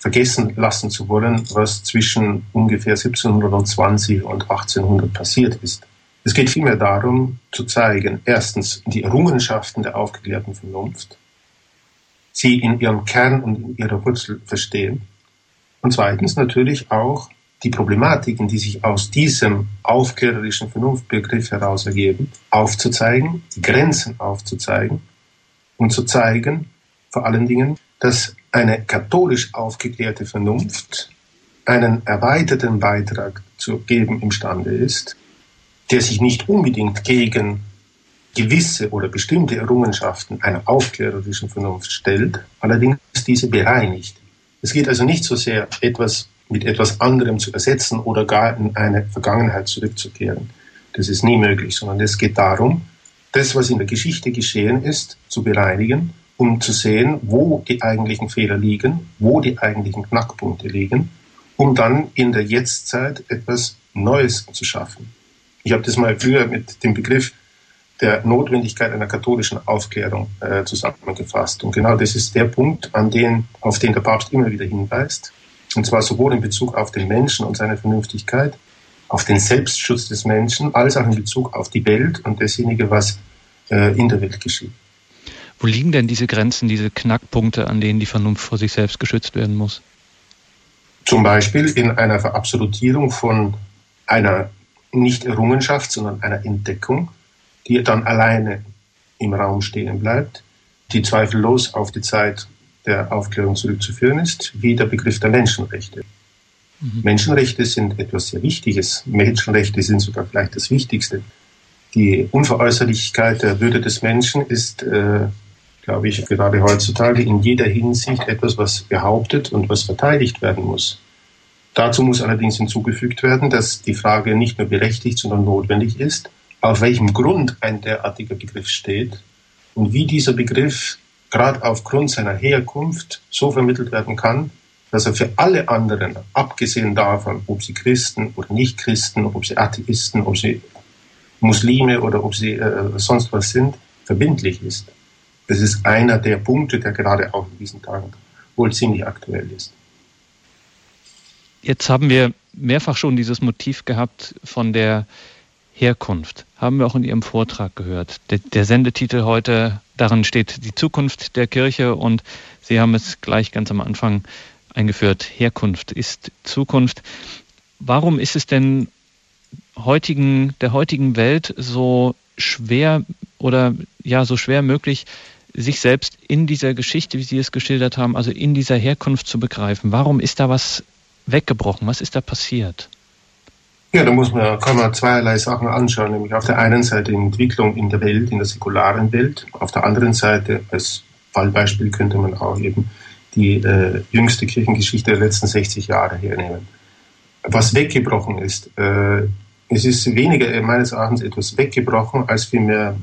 vergessen lassen zu wollen, was zwischen ungefähr 1720 und 1800 passiert ist. Es geht vielmehr darum, zu zeigen, erstens die Errungenschaften der aufgeklärten Vernunft, sie in ihrem Kern und in ihrer Wurzel verstehen, und zweitens natürlich auch die Problematiken, die sich aus diesem aufklärerischen Vernunftbegriff heraus ergeben, aufzuzeigen, die Grenzen aufzuzeigen und zu zeigen, vor allen Dingen, dass eine katholisch aufgeklärte Vernunft einen erweiterten Beitrag zu geben imstande ist, der sich nicht unbedingt gegen gewisse oder bestimmte Errungenschaften einer aufklärerischen Vernunft stellt, allerdings diese bereinigt. Es geht also nicht so sehr, etwas mit etwas anderem zu ersetzen oder gar in eine Vergangenheit zurückzukehren. Das ist nie möglich, sondern es geht darum, das, was in der Geschichte geschehen ist, zu bereinigen um zu sehen, wo die eigentlichen Fehler liegen, wo die eigentlichen Knackpunkte liegen, um dann in der Jetztzeit etwas Neues zu schaffen. Ich habe das mal früher mit dem Begriff der Notwendigkeit einer katholischen Aufklärung äh, zusammengefasst. Und genau das ist der Punkt, an den, auf den der Papst immer wieder hinweist. Und zwar sowohl in Bezug auf den Menschen und seine Vernünftigkeit, auf den Selbstschutz des Menschen, als auch in Bezug auf die Welt und dasjenige, was äh, in der Welt geschieht.
Wo liegen denn diese Grenzen, diese Knackpunkte, an denen die Vernunft vor sich selbst geschützt werden muss?
Zum Beispiel in einer Verabsolutierung von einer nicht Errungenschaft, sondern einer Entdeckung, die dann alleine im Raum stehen bleibt, die zweifellos auf die Zeit der Aufklärung zurückzuführen ist, wie der Begriff der Menschenrechte. Mhm. Menschenrechte sind etwas sehr Wichtiges. Menschenrechte sind sogar vielleicht das Wichtigste. Die Unveräußerlichkeit der Würde des Menschen ist, äh, glaube ich, gerade heutzutage in jeder Hinsicht etwas, was behauptet und was verteidigt werden muss. Dazu muss allerdings hinzugefügt werden, dass die Frage nicht nur berechtigt, sondern notwendig ist, auf welchem Grund ein derartiger Begriff steht und wie dieser Begriff gerade aufgrund seiner Herkunft so vermittelt werden kann, dass er für alle anderen, abgesehen davon, ob sie Christen oder nicht Christen, ob sie Atheisten, ob sie Muslime oder ob sie äh, sonst was sind, verbindlich ist. Das ist einer der Punkte, der gerade auch in diesen Tagen wohl ziemlich aktuell ist.
Jetzt haben wir mehrfach schon dieses Motiv gehabt von der Herkunft. Haben wir auch in Ihrem Vortrag gehört. Der, der, Sendetitel heute, darin steht die Zukunft der Kirche und Sie haben es gleich ganz am Anfang eingeführt. Herkunft ist Zukunft. Warum ist es denn heutigen, der heutigen Welt so schwer oder ja, so schwer möglich, sich selbst in dieser Geschichte, wie Sie es geschildert haben, also in dieser Herkunft zu begreifen? Warum ist da was weggebrochen? Was ist da passiert?
Ja, da muss man, kann man zweierlei Sachen anschauen, nämlich auf der einen Seite die Entwicklung in der Welt, in der säkularen Welt, auf der anderen Seite als Fallbeispiel könnte man auch eben die äh, jüngste Kirchengeschichte der letzten 60 Jahre hernehmen. Was weggebrochen ist, äh, es ist weniger äh, meines Erachtens etwas weggebrochen, als vielmehr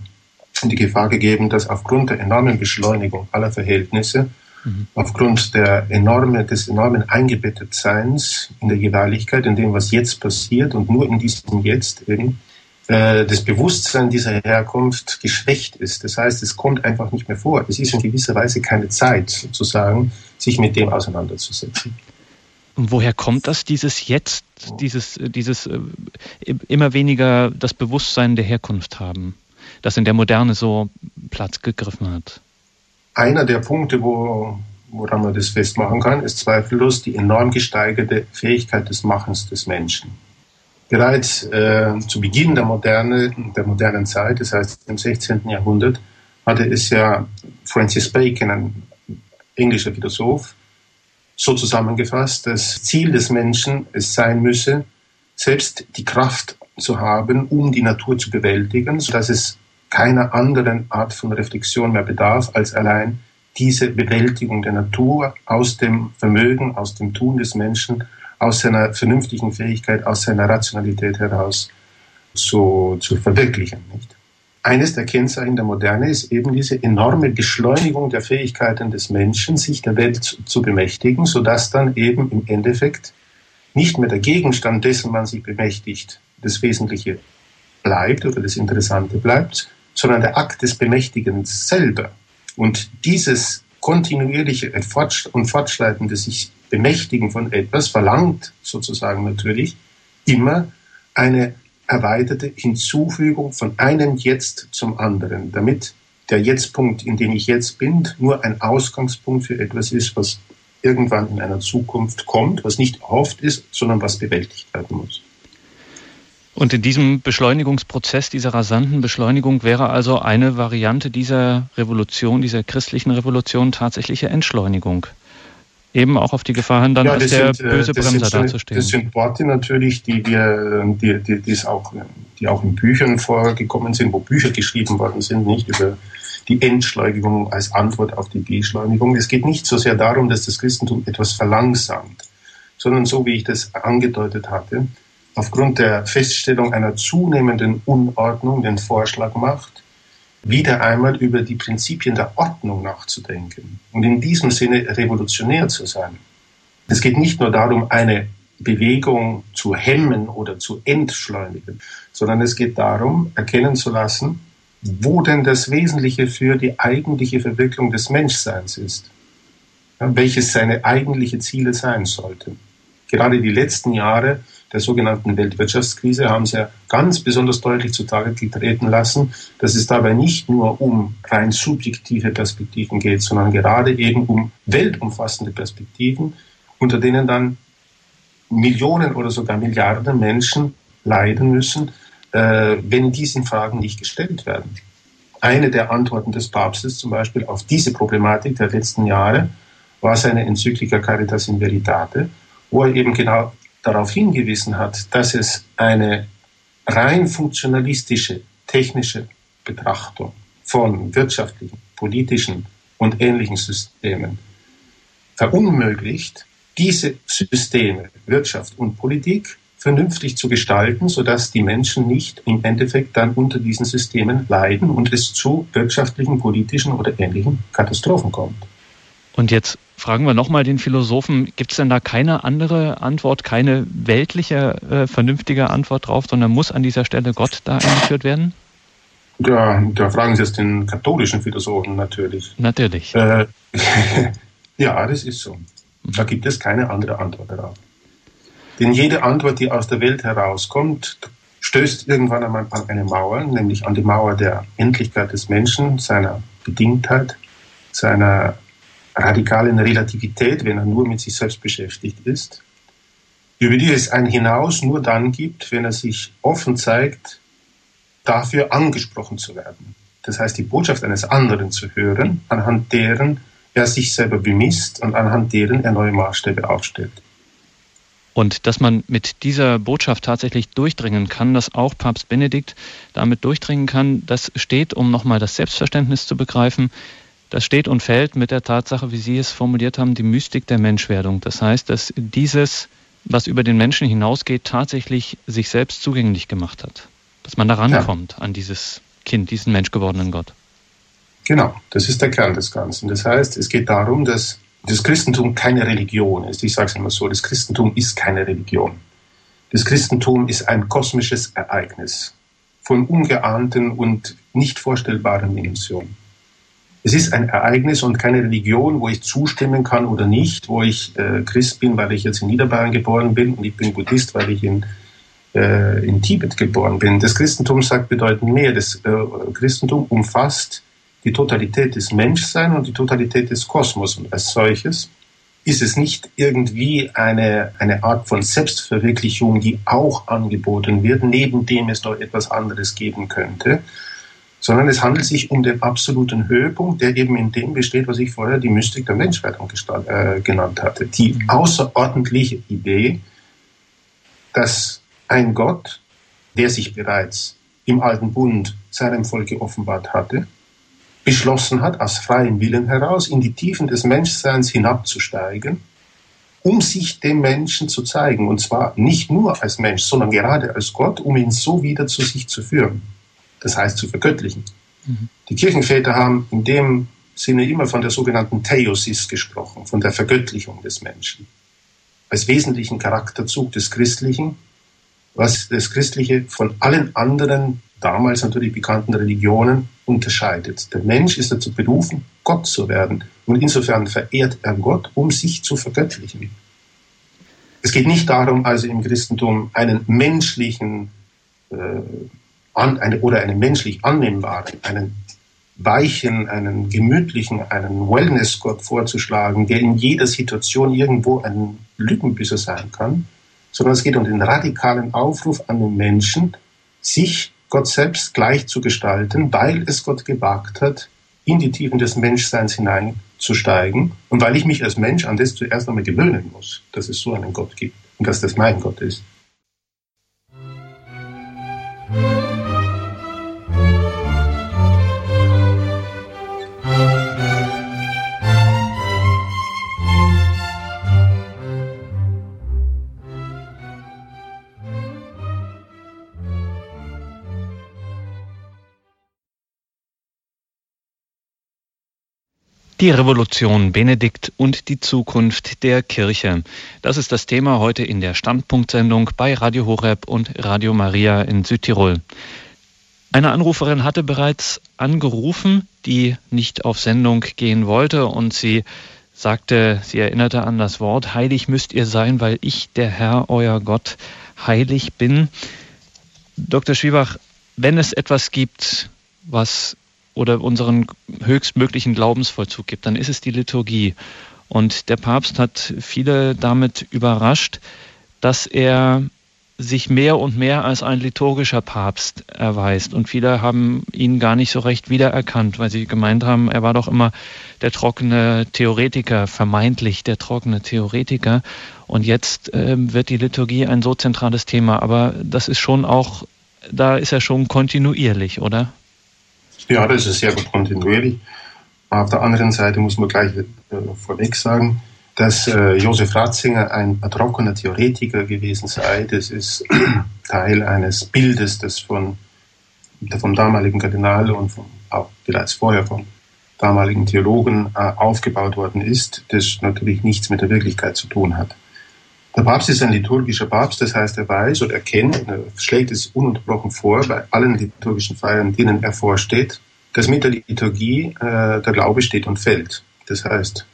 die Gefahr gegeben, dass aufgrund der enormen Beschleunigung aller Verhältnisse Mhm. Aufgrund der enorme, des enormen Eingebettetseins in der Jeweiligkeit, in dem, was jetzt passiert und nur in diesem Jetzt eben, äh, das Bewusstsein dieser Herkunft geschwächt ist. Das heißt, es kommt einfach nicht mehr vor. Es ist in gewisser Weise keine Zeit, sozusagen, sich mit dem auseinanderzusetzen.
Und woher kommt das, dieses Jetzt, dieses, dieses äh, immer weniger das Bewusstsein der Herkunft haben, das in der Moderne so Platz gegriffen hat?
Einer der Punkte, wo, woran man das festmachen kann, ist zweifellos die enorm gesteigerte Fähigkeit des Machens des Menschen. Bereits äh, zu Beginn der, Moderne, der modernen Zeit, das heißt im 16. Jahrhundert, hatte es ja Francis Bacon, ein englischer Philosoph, so zusammengefasst, das Ziel des Menschen es sein müsse, selbst die Kraft zu haben, um die Natur zu bewältigen, sodass es keiner anderen Art von Reflexion mehr bedarf, als allein diese Bewältigung der Natur aus dem Vermögen, aus dem Tun des Menschen, aus seiner vernünftigen Fähigkeit, aus seiner Rationalität heraus zu, zu verwirklichen. Nicht? Eines der Kennzeichen der Moderne ist eben diese enorme Beschleunigung der Fähigkeiten des Menschen, sich der Welt zu, zu bemächtigen, sodass dann eben im Endeffekt nicht mehr der Gegenstand dessen man sich bemächtigt, das Wesentliche bleibt oder das Interessante bleibt, sondern der Akt des Bemächtigens selber. Und dieses kontinuierliche und fortschreitende sich Bemächtigen von etwas verlangt sozusagen natürlich immer eine erweiterte Hinzufügung von einem Jetzt zum anderen, damit der Jetztpunkt, in dem ich jetzt bin, nur ein Ausgangspunkt für etwas ist, was irgendwann in einer Zukunft kommt, was nicht erhofft ist, sondern was bewältigt werden muss.
Und in diesem Beschleunigungsprozess, dieser rasanten Beschleunigung, wäre also eine Variante dieser Revolution, dieser christlichen Revolution tatsächliche Entschleunigung. Eben auch auf die Gefahr hin, dann ja, als der sind, äh, böse Bremser
sind,
dazustehen.
Das sind Worte natürlich, die wir, die, die, die, auch, die auch in Büchern vorgekommen sind, wo Bücher geschrieben worden sind, nicht über die Entschleunigung als Antwort auf die Beschleunigung. Es geht nicht so sehr darum, dass das Christentum etwas verlangsamt, sondern so wie ich das angedeutet hatte, aufgrund der Feststellung einer zunehmenden Unordnung den Vorschlag macht, wieder einmal über die Prinzipien der Ordnung nachzudenken und in diesem Sinne revolutionär zu sein. Es geht nicht nur darum, eine Bewegung zu hemmen oder zu entschleunigen, sondern es geht darum, erkennen zu lassen, wo denn das Wesentliche für die eigentliche Verwirklichung des Menschseins ist, welches seine eigentliche Ziele sein sollten. Gerade die letzten Jahre der sogenannten Weltwirtschaftskrise haben sie ja ganz besonders deutlich zutage getreten lassen, dass es dabei nicht nur um rein subjektive Perspektiven geht, sondern gerade eben um weltumfassende Perspektiven, unter denen dann Millionen oder sogar Milliarden Menschen leiden müssen, äh, wenn diese Fragen nicht gestellt werden. Eine der Antworten des Papstes zum Beispiel auf diese Problematik der letzten Jahre war seine Enzyklika Caritas in Veritate, wo er eben genau darauf hingewiesen hat, dass es eine rein funktionalistische, technische Betrachtung von wirtschaftlichen, politischen und ähnlichen Systemen verunmöglicht, diese Systeme, Wirtschaft und Politik, vernünftig zu gestalten, sodass die Menschen nicht im Endeffekt dann unter diesen Systemen leiden und es zu wirtschaftlichen, politischen oder ähnlichen Katastrophen kommt.
Und jetzt fragen wir nochmal den Philosophen, gibt es denn da keine andere Antwort, keine weltliche, äh, vernünftige Antwort drauf, sondern muss an dieser Stelle Gott da eingeführt werden?
Ja, da fragen Sie jetzt den katholischen Philosophen natürlich.
Natürlich.
Äh, [laughs] ja, das ist so. Da gibt es keine andere Antwort darauf. Denn jede Antwort, die aus der Welt herauskommt, stößt irgendwann einmal an eine Mauer, nämlich an die Mauer der Endlichkeit des Menschen, seiner Bedingtheit, seiner radikalen Relativität, wenn er nur mit sich selbst beschäftigt ist, über die es ein Hinaus nur dann gibt, wenn er sich offen zeigt, dafür angesprochen zu werden. Das heißt, die Botschaft eines anderen zu hören, anhand deren er sich selber bemisst und anhand deren er neue Maßstäbe aufstellt.
Und dass man mit dieser Botschaft tatsächlich durchdringen kann, dass auch Papst Benedikt damit durchdringen kann, das steht, um nochmal das Selbstverständnis zu begreifen, das steht und fällt mit der Tatsache, wie Sie es formuliert haben, die Mystik der Menschwerdung. Das heißt, dass dieses, was über den Menschen hinausgeht, tatsächlich sich selbst zugänglich gemacht hat. Dass man da rankommt ja. an dieses Kind, diesen menschgewordenen Gott.
Genau, das ist der Kern des Ganzen. Das heißt, es geht darum, dass das Christentum keine Religion ist. Ich sage es immer so, das Christentum ist keine Religion. Das Christentum ist ein kosmisches Ereignis von ungeahnten und nicht vorstellbaren Dimensionen. Es ist ein Ereignis und keine Religion, wo ich zustimmen kann oder nicht, wo ich äh, Christ bin, weil ich jetzt in Niederbayern geboren bin und ich bin Buddhist, weil ich in, äh, in Tibet geboren bin. Das Christentum sagt bedeutend mehr. Das äh, Christentum umfasst die Totalität des Menschseins und die Totalität des Kosmos. Und als solches ist es nicht irgendwie eine, eine Art von Selbstverwirklichung, die auch angeboten wird, neben dem es noch etwas anderes geben könnte, sondern es handelt sich um den absoluten Höhepunkt, der eben in dem besteht, was ich vorher die Mystik der Menschwerdung äh, genannt hatte. Die mhm. außerordentliche Idee, dass ein Gott, der sich bereits im alten Bund seinem Volke offenbart hatte, beschlossen hat, aus freiem Willen heraus in die Tiefen des Menschseins hinabzusteigen, um sich dem Menschen zu zeigen. Und zwar nicht nur als Mensch, sondern gerade als Gott, um ihn so wieder zu sich zu führen das heißt zu vergöttlichen. Mhm. Die Kirchenväter haben in dem Sinne immer von der sogenannten Theosis gesprochen, von der Vergöttlichung des Menschen, als wesentlichen Charakterzug des Christlichen, was das Christliche von allen anderen, damals natürlich bekannten Religionen unterscheidet. Der Mensch ist dazu berufen, Gott zu werden. Und insofern verehrt er Gott, um sich zu vergöttlichen. Es geht nicht darum, also im Christentum einen menschlichen äh, an, eine, oder einen menschlich annehmbaren, einen weichen, einen gemütlichen, einen Wellness-Gott vorzuschlagen, der in jeder Situation irgendwo ein Lückenbüßer sein kann, sondern es geht um den radikalen Aufruf an den Menschen, sich Gott selbst gleich zu gestalten, weil es Gott gewagt hat, in die Tiefen des Menschseins hineinzusteigen und weil ich mich als Mensch an das zuerst einmal gewöhnen muss, dass es so einen Gott gibt und dass das mein Gott ist.
Die Revolution Benedikt und die Zukunft der Kirche. Das ist das Thema heute in der Standpunktsendung bei Radio Horeb und Radio Maria in Südtirol. Eine Anruferin hatte bereits angerufen, die nicht auf Sendung gehen wollte und sie sagte, sie erinnerte an das Wort, heilig müsst ihr sein, weil ich, der Herr, euer Gott, heilig bin. Dr. Schwiebach, wenn es etwas gibt, was oder unseren höchstmöglichen Glaubensvollzug gibt, dann ist es die Liturgie. Und der Papst hat viele damit überrascht, dass er sich mehr und mehr als ein liturgischer Papst erweist. Und viele haben ihn gar nicht so recht wiedererkannt, weil sie gemeint haben, er war doch immer der trockene Theoretiker, vermeintlich der trockene Theoretiker. Und jetzt äh, wird die Liturgie ein so zentrales Thema. Aber das ist schon auch, da ist er schon kontinuierlich, oder?
Ja, das ist sehr kontinuierlich. Auf der anderen Seite muss man gleich äh, vorweg sagen, dass äh, Josef Ratzinger ein, ein trockener Theoretiker gewesen sei. Das ist [clears throat] Teil eines Bildes, das von, vom damaligen Kardinal und vom, auch bereits vorher vom damaligen Theologen äh, aufgebaut worden ist, das natürlich nichts mit der Wirklichkeit zu tun hat. Der Papst ist ein liturgischer Papst, das heißt, er weiß oder er kennt, er schlägt es ununterbrochen vor bei allen liturgischen Feiern, denen er vorsteht, dass mit der Liturgie äh, der Glaube steht und fällt. Das heißt,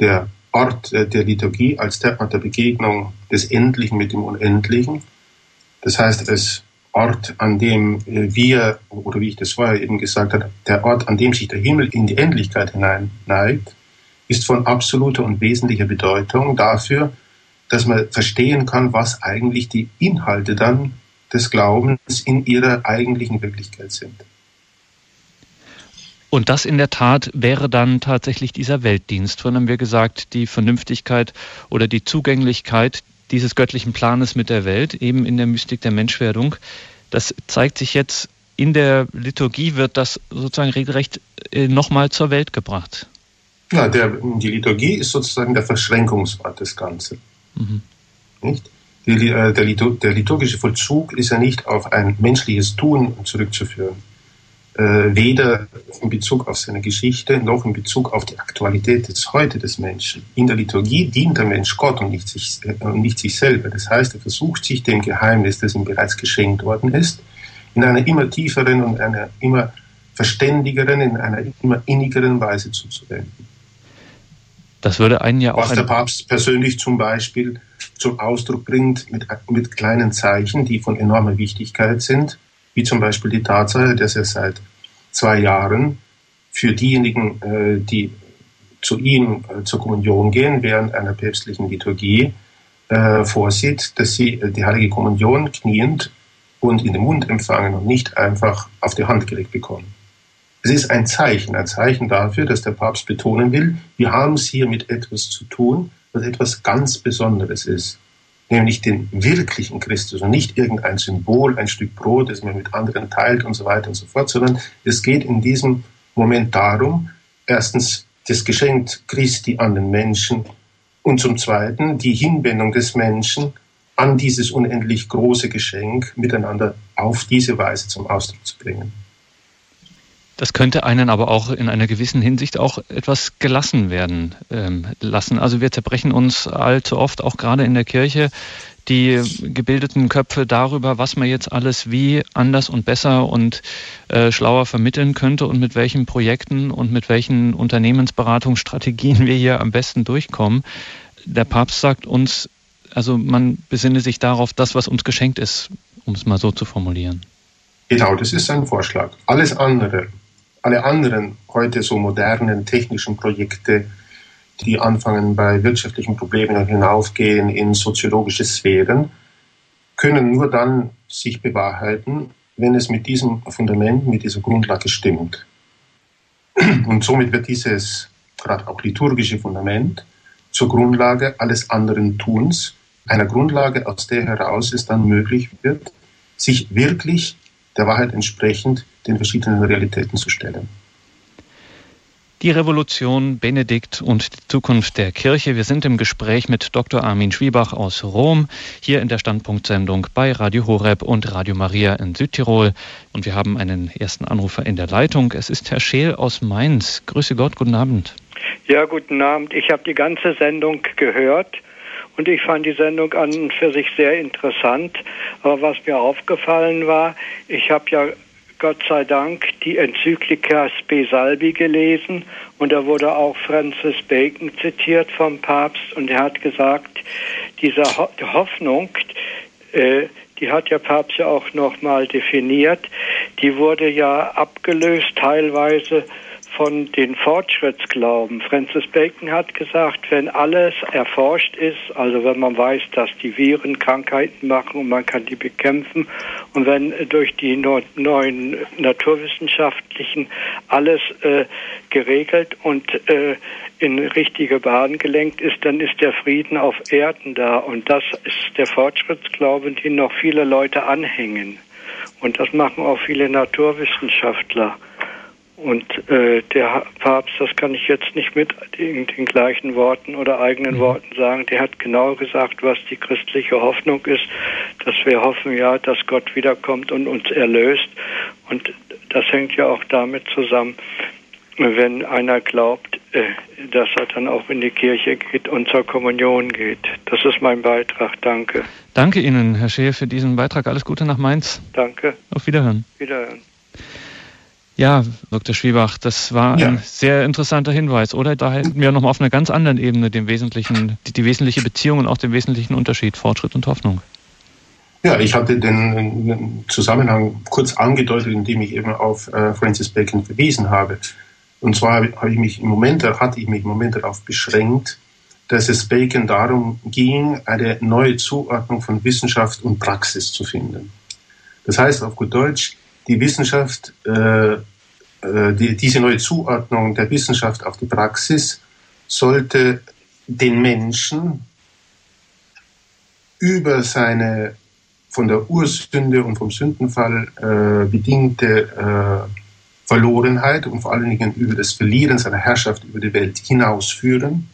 der Ort äh, der Liturgie als der Ort der Begegnung des Endlichen mit dem Unendlichen. Das heißt, es Ort, an dem äh, wir, oder wie ich das vorher eben gesagt habe, der Ort, an dem sich der Himmel in die Endlichkeit hinein neigt, ist von absoluter und wesentlicher Bedeutung dafür, dass man verstehen kann, was eigentlich die Inhalte dann des Glaubens in ihrer eigentlichen Wirklichkeit sind.
Und das in der Tat wäre dann tatsächlich dieser Weltdienst. Von haben wir gesagt, die Vernünftigkeit oder die Zugänglichkeit dieses göttlichen Planes mit der Welt, eben in der Mystik der Menschwerdung. Das zeigt sich jetzt in der Liturgie, wird das sozusagen regelrecht äh, nochmal zur Welt gebracht.
Ja, der, die Liturgie ist sozusagen der Verschränkungsort des Ganzen. Mhm. Nicht? Äh, der, der, liturgische Vollzug ist ja nicht auf ein menschliches Tun zurückzuführen. Äh, weder in Bezug auf seine Geschichte noch in Bezug auf die Aktualität des Heute des Menschen. In der Liturgie dient der Mensch Gott und nicht sich, äh, nicht sich selber. Das heißt, er versucht sich dem Geheimnis, das ihm bereits geschenkt worden ist, in einer immer tieferen und einer immer verständigeren, in einer immer innigeren Weise zuzuwenden.
Das würde einen ja auch.
Was der Papst persönlich zum Beispiel zum Ausdruck bringt mit, mit kleinen Zeichen, die von enormer Wichtigkeit sind, wie zum Beispiel die Tatsache, dass er seit zwei Jahren für diejenigen, äh, die zu ihm äh, zur Kommunion gehen, während einer päpstlichen Liturgie äh, vorsieht, dass sie die heilige Kommunion kniend und in den Mund empfangen und nicht einfach auf die Hand gelegt bekommen. Es ist ein Zeichen, ein Zeichen dafür, dass der Papst betonen will, wir haben es hier mit etwas zu tun, was etwas ganz Besonderes ist. Nämlich den wirklichen Christus und nicht irgendein Symbol, ein Stück Brot, das man mit anderen teilt und so weiter und so fort, sondern es geht in diesem Moment darum, erstens das Geschenk Christi an den Menschen und zum Zweiten die Hinwendung des Menschen an dieses unendlich große Geschenk miteinander auf diese Weise zum Ausdruck zu bringen.
Das könnte einen aber auch in einer gewissen Hinsicht auch etwas gelassen werden ähm, lassen. Also wir zerbrechen uns allzu oft, auch gerade in der Kirche, die gebildeten Köpfe darüber, was man jetzt alles wie anders und besser und äh, schlauer vermitteln könnte und mit welchen Projekten und mit welchen Unternehmensberatungsstrategien wir hier am besten durchkommen. Der Papst sagt uns, also man besinne sich darauf, das, was uns geschenkt ist, um es mal so zu formulieren.
Genau, das ist sein Vorschlag. Alles andere, alle anderen heute so modernen technischen Projekte, die anfangen bei wirtschaftlichen Problemen und hinaufgehen in soziologische Sphären, können nur dann sich bewahrheiten, wenn es mit diesem Fundament, mit dieser Grundlage stimmt. Und somit wird dieses gerade auch liturgische Fundament zur Grundlage alles anderen Tuns, einer Grundlage, aus der heraus es dann möglich wird, sich wirklich der Wahrheit entsprechend den verschiedenen Realitäten zu stellen.
Die Revolution, Benedikt und die Zukunft der Kirche. Wir sind im Gespräch mit Dr. Armin Schwiebach aus Rom, hier in der Standpunktsendung bei Radio Horeb und Radio Maria in Südtirol. Und wir haben einen ersten Anrufer in der Leitung. Es ist Herr Scheel aus Mainz. Grüße Gott, guten Abend.
Ja, guten Abend. Ich habe die ganze Sendung gehört und ich fand die Sendung an und für sich sehr interessant. Aber was mir aufgefallen war, ich habe ja Gott sei Dank die Enzyklika Spe Salvi gelesen. Und da wurde auch Francis Bacon zitiert vom Papst. Und er hat gesagt, diese Hoffnung, äh, die hat der Papst ja auch nochmal definiert, die wurde ja abgelöst teilweise von den Fortschrittsglauben. Francis Bacon hat gesagt, wenn alles erforscht ist, also wenn man weiß, dass die Viren Krankheiten machen und man kann die bekämpfen und wenn durch die neuen naturwissenschaftlichen alles äh, geregelt und äh, in richtige Bahn gelenkt ist, dann ist der Frieden auf Erden da und das ist der Fortschrittsglaube, den noch viele Leute anhängen. Und das machen auch viele Naturwissenschaftler. Und äh, der Papst, das kann ich jetzt nicht mit den, den gleichen Worten oder eigenen mhm. Worten sagen, der hat genau gesagt, was die christliche Hoffnung ist, dass wir hoffen, ja, dass Gott wiederkommt und uns erlöst. Und das hängt ja auch damit zusammen, wenn einer glaubt, äh, dass er dann auch in die Kirche geht und zur Kommunion geht. Das ist mein Beitrag. Danke.
Danke Ihnen, Herr Scheer, für diesen Beitrag. Alles Gute nach Mainz.
Danke.
Auf Wiederhören.
Wiederhören.
Ja, Dr. Schwiebach, das war ja. ein sehr interessanter Hinweis, oder? Da hätten wir nochmal auf einer ganz anderen Ebene den wesentlichen, die, die wesentliche Beziehung und auch den wesentlichen Unterschied, Fortschritt und Hoffnung.
Ja, ich hatte den Zusammenhang kurz angedeutet, indem ich eben auf äh, Francis Bacon verwiesen habe. Und zwar habe ich mich im Moment, hatte ich mich im Moment darauf beschränkt, dass es Bacon darum ging, eine neue Zuordnung von Wissenschaft und Praxis zu finden. Das heißt auf gut Deutsch, die Wissenschaft, äh, äh, die, diese neue Zuordnung der Wissenschaft auf die Praxis sollte den Menschen über seine von der Ursünde und vom Sündenfall äh, bedingte äh, Verlorenheit und vor allen Dingen über das Verlieren seiner Herrschaft über die Welt hinausführen,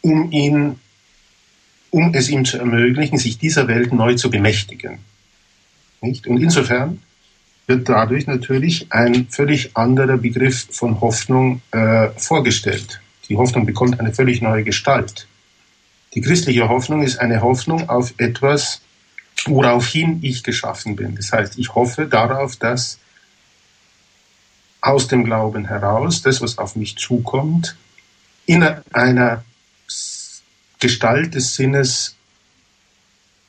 um ihn, um es ihm zu ermöglichen, sich dieser Welt neu zu bemächtigen. Nicht? Und insofern wird dadurch natürlich ein völlig anderer Begriff von Hoffnung äh, vorgestellt. Die Hoffnung bekommt eine völlig neue Gestalt. Die christliche Hoffnung ist eine Hoffnung auf etwas, woraufhin ich geschaffen bin. Das heißt, ich hoffe darauf, dass aus dem Glauben heraus das, was auf mich zukommt, in einer Gestalt des Sinnes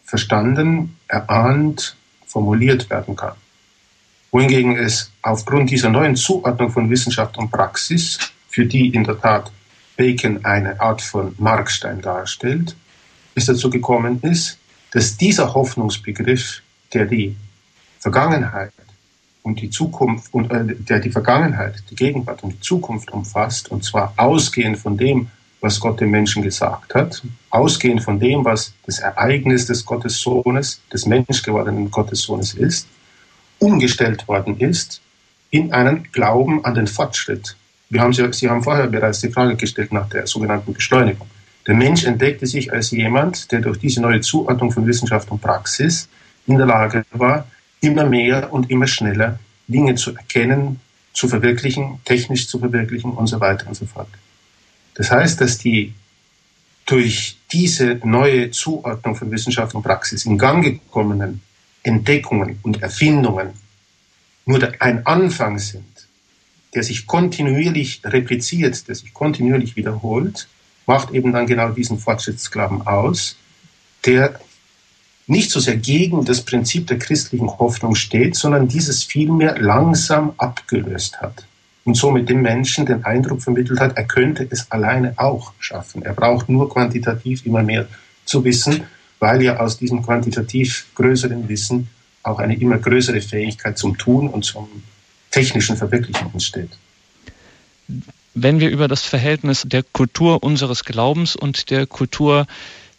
verstanden, erahnt, formuliert werden kann wohingegen es aufgrund dieser neuen Zuordnung von Wissenschaft und Praxis, für die in der Tat Bacon eine Art von Markstein darstellt, es dazu gekommen ist, dass dieser Hoffnungsbegriff, der die Vergangenheit und die Zukunft und äh, der die Vergangenheit, die Gegenwart und die Zukunft umfasst, und zwar ausgehend von dem, was Gott dem Menschen gesagt hat, ausgehend von dem, was das Ereignis des Gottessohnes, des menschgewordenen Gottessohnes ist, umgestellt worden ist in einen Glauben an den Fortschritt. Wir haben Sie, Sie haben vorher bereits die Frage gestellt nach der sogenannten Beschleunigung. Der Mensch entdeckte sich als jemand, der durch diese neue Zuordnung von Wissenschaft und Praxis in der Lage war, immer mehr und immer schneller Dinge zu erkennen, zu verwirklichen, technisch zu verwirklichen und so weiter und so fort. Das heißt, dass die durch diese neue Zuordnung von Wissenschaft und Praxis in Gang gekommenen Entdeckungen und Erfindungen nur ein Anfang sind, der sich kontinuierlich repliziert, der sich kontinuierlich wiederholt, macht eben dann genau diesen Fortschrittsglauben aus, der nicht so sehr gegen das Prinzip der christlichen Hoffnung steht, sondern dieses vielmehr langsam abgelöst hat und somit dem Menschen den Eindruck vermittelt hat, er könnte es alleine auch schaffen. Er braucht nur quantitativ immer mehr zu wissen weil ja aus diesem quantitativ größeren Wissen auch eine immer größere Fähigkeit zum Tun und zum technischen Verwirklichen entsteht.
Wenn wir über das Verhältnis der Kultur unseres Glaubens und der Kultur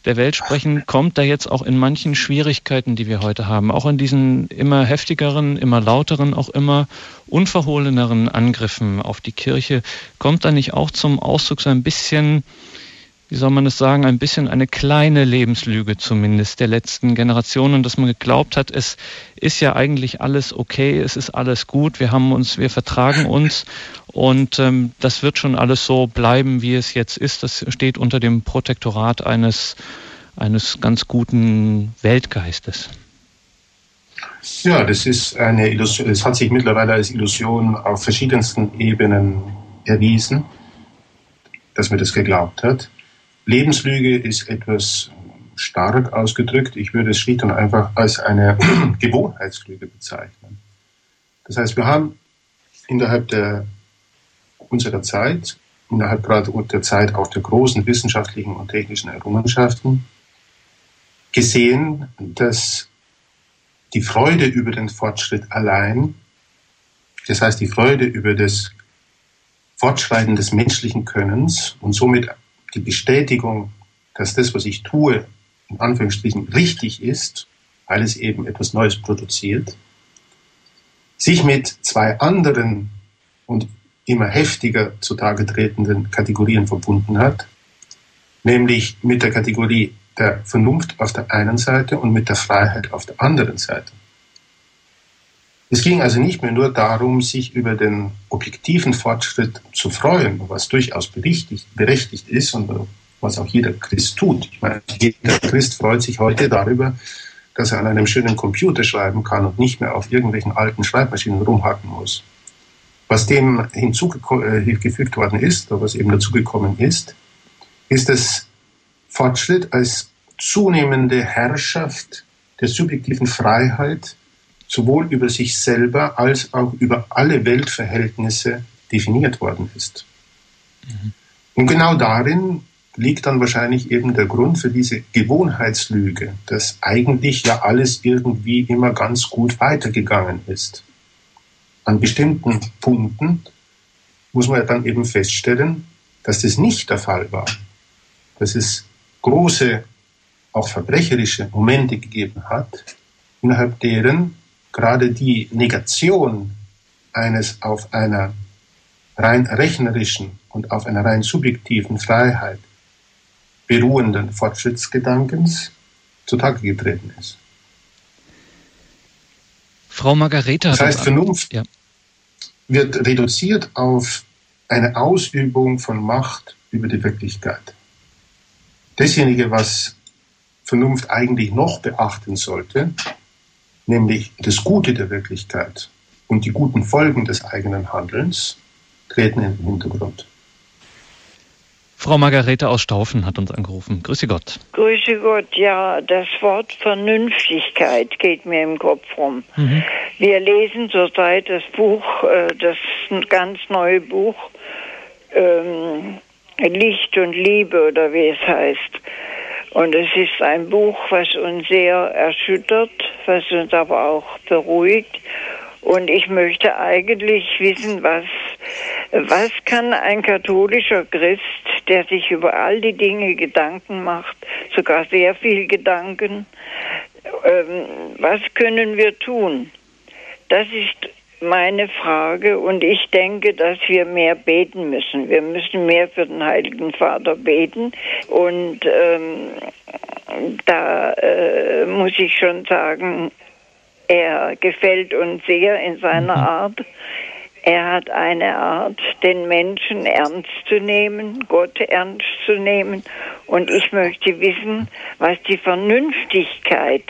der Welt sprechen, kommt da jetzt auch in manchen Schwierigkeiten, die wir heute haben, auch in diesen immer heftigeren, immer lauteren, auch immer unverhohleneren Angriffen auf die Kirche, kommt da nicht auch zum Ausdruck so ein bisschen wie soll man es sagen, ein bisschen eine kleine Lebenslüge zumindest der letzten Generationen, dass man geglaubt hat, es ist ja eigentlich alles okay, es ist alles gut, wir haben uns, wir vertragen uns und ähm, das wird schon alles so bleiben, wie es jetzt ist. Das steht unter dem Protektorat eines, eines ganz guten Weltgeistes.
Ja, das ist eine Illusion, es hat sich mittlerweile als Illusion auf verschiedensten Ebenen erwiesen, dass man das geglaubt hat. Lebenslüge ist etwas stark ausgedrückt. Ich würde es schlicht und einfach als eine [clears throat] Gewohnheitslüge bezeichnen. Das heißt, wir haben innerhalb der, unserer Zeit, innerhalb gerade der Zeit auch der großen wissenschaftlichen und technischen Errungenschaften, gesehen, dass die Freude über den Fortschritt allein, das heißt die Freude über das Fortschreiten des menschlichen Könnens und somit die Bestätigung, dass das, was ich tue, in Anführungsstrichen richtig ist, weil es eben etwas Neues produziert, sich mit zwei anderen und immer heftiger zutage tretenden Kategorien verbunden hat, nämlich mit der Kategorie der Vernunft auf der einen Seite und mit der Freiheit auf der anderen Seite. Es ging also nicht mehr nur darum, sich über den objektiven Fortschritt zu freuen, was durchaus berechtigt, ist und was auch jeder Christ tut. Ich meine, jeder Christ freut sich heute darüber, dass er an einem schönen Computer schreiben kann und nicht mehr auf irgendwelchen alten Schreibmaschinen rumhacken muss. Was dem hinzugefügt worden ist, oder was eben dazugekommen ist, ist das Fortschritt als zunehmende Herrschaft der subjektiven Freiheit sowohl über sich selber als auch über alle Weltverhältnisse definiert worden ist. Mhm. Und genau darin liegt dann wahrscheinlich eben der Grund für diese Gewohnheitslüge, dass eigentlich ja alles irgendwie immer ganz gut weitergegangen ist. An bestimmten Punkten muss man ja dann eben feststellen, dass das nicht der Fall war. Dass es große, auch verbrecherische Momente gegeben hat, innerhalb deren gerade die Negation eines auf einer rein rechnerischen und auf einer rein subjektiven Freiheit beruhenden Fortschrittsgedankens zutage getreten ist.
Frau Margareta.
Das heißt, Vernunft ja. wird reduziert auf eine Ausübung von Macht über die Wirklichkeit. Dasjenige, was Vernunft eigentlich noch beachten sollte, nämlich das Gute der Wirklichkeit und die guten Folgen des eigenen Handelns, treten in den Hintergrund.
Frau Margarete aus Staufen hat uns angerufen. Grüße Gott.
Grüße Gott, ja, das Wort Vernünftigkeit geht mir im Kopf rum. Mhm. Wir lesen zurzeit das Buch, äh, das ganz neue Buch ähm, Licht und Liebe oder wie es heißt. Und es ist ein Buch, was uns sehr erschüttert, was uns aber auch beruhigt. Und ich möchte eigentlich wissen, was, was kann ein katholischer Christ, der sich über all die Dinge Gedanken macht, sogar sehr viel Gedanken, ähm, was können wir tun? Das ist meine Frage und ich denke, dass wir mehr beten müssen. Wir müssen mehr für den Heiligen Vater beten und ähm, da äh, muss ich schon sagen, er gefällt uns sehr in seiner mhm. Art. Er hat eine Art, den Menschen ernst zu nehmen, Gott ernst zu nehmen. Und ich möchte wissen, was die Vernünftigkeit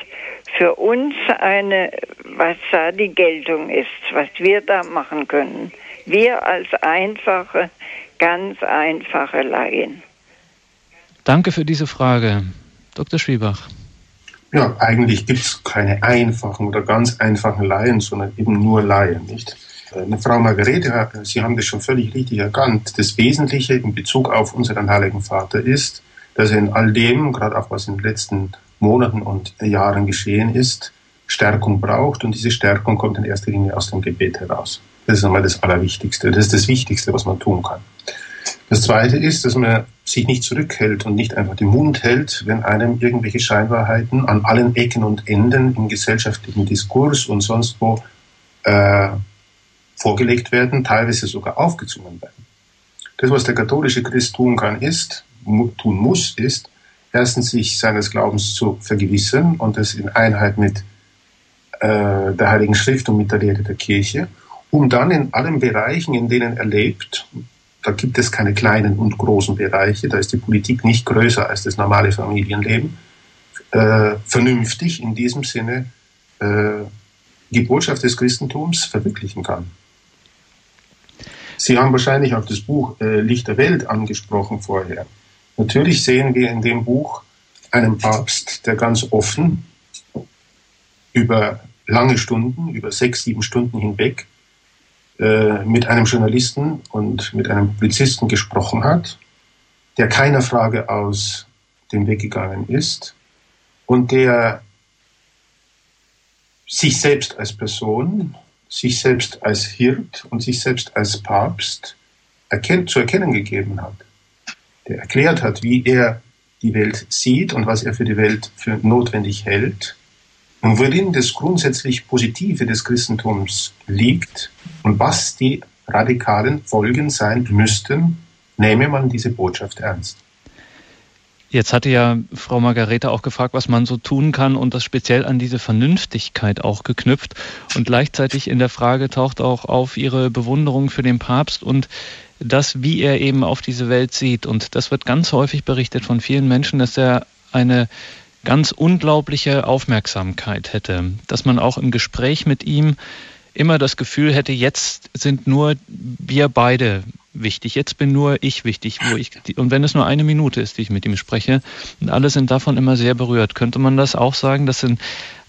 für uns eine, was da die Geltung ist, was wir da machen können. Wir als einfache, ganz einfache Laien.
Danke für diese Frage. Dr. Schwiebach.
Ja, eigentlich gibt es keine einfachen oder ganz einfachen Laien, sondern eben nur Laien, nicht? Äh, Frau Margarete, Sie haben das schon völlig richtig erkannt. Das Wesentliche in Bezug auf unseren Heiligen Vater ist, dass er in all dem, gerade auch was in den letzten Monaten und Jahren geschehen ist, Stärkung braucht und diese Stärkung kommt in erster Linie aus dem Gebet heraus. Das ist einmal das Allerwichtigste. Das ist das Wichtigste, was man tun kann. Das Zweite ist, dass man sich nicht zurückhält und nicht einfach den Mund hält, wenn einem irgendwelche Scheinwahrheiten an allen Ecken und Enden im gesellschaftlichen Diskurs und sonst wo äh, vorgelegt werden, teilweise sogar aufgezwungen werden. Das, was der katholische Christ tun kann, ist, tun muss, ist, erstens sich seines Glaubens zu vergewissern und es in Einheit mit äh, der Heiligen Schrift und mit der Lehre der Kirche, um dann in allen Bereichen, in denen er lebt, da gibt es keine kleinen und großen Bereiche, da ist die Politik nicht größer als das normale Familienleben, äh, vernünftig in diesem Sinne äh, die Botschaft des Christentums verwirklichen kann. Sie haben wahrscheinlich auch das Buch äh, Licht der Welt angesprochen vorher. Natürlich sehen wir in dem Buch einen Papst, der ganz offen über lange Stunden, über sechs, sieben Stunden hinweg, äh, mit einem Journalisten und mit einem Publizisten gesprochen hat, der keiner Frage aus dem Weg gegangen ist und der sich selbst als Person sich selbst als Hirt und sich selbst als Papst erkennt, zu erkennen gegeben hat. Der erklärt hat, wie er die Welt sieht und was er für die Welt für notwendig hält und worin das grundsätzlich Positive des Christentums liegt und was die radikalen Folgen sein müssten, nehme man diese Botschaft ernst.
Jetzt hatte ja Frau Margarete auch gefragt, was man so tun kann und das speziell an diese Vernünftigkeit auch geknüpft. Und gleichzeitig in der Frage taucht auch auf ihre Bewunderung für den Papst und das, wie er eben auf diese Welt sieht. Und das wird ganz häufig berichtet von vielen Menschen, dass er eine ganz unglaubliche Aufmerksamkeit hätte, dass man auch im Gespräch mit ihm immer das Gefühl hätte, jetzt sind nur wir beide wichtig. Jetzt bin nur ich wichtig, wo ich und wenn es nur eine Minute ist, die ich mit ihm spreche, und alle sind davon immer sehr berührt. Könnte man das auch sagen, dass in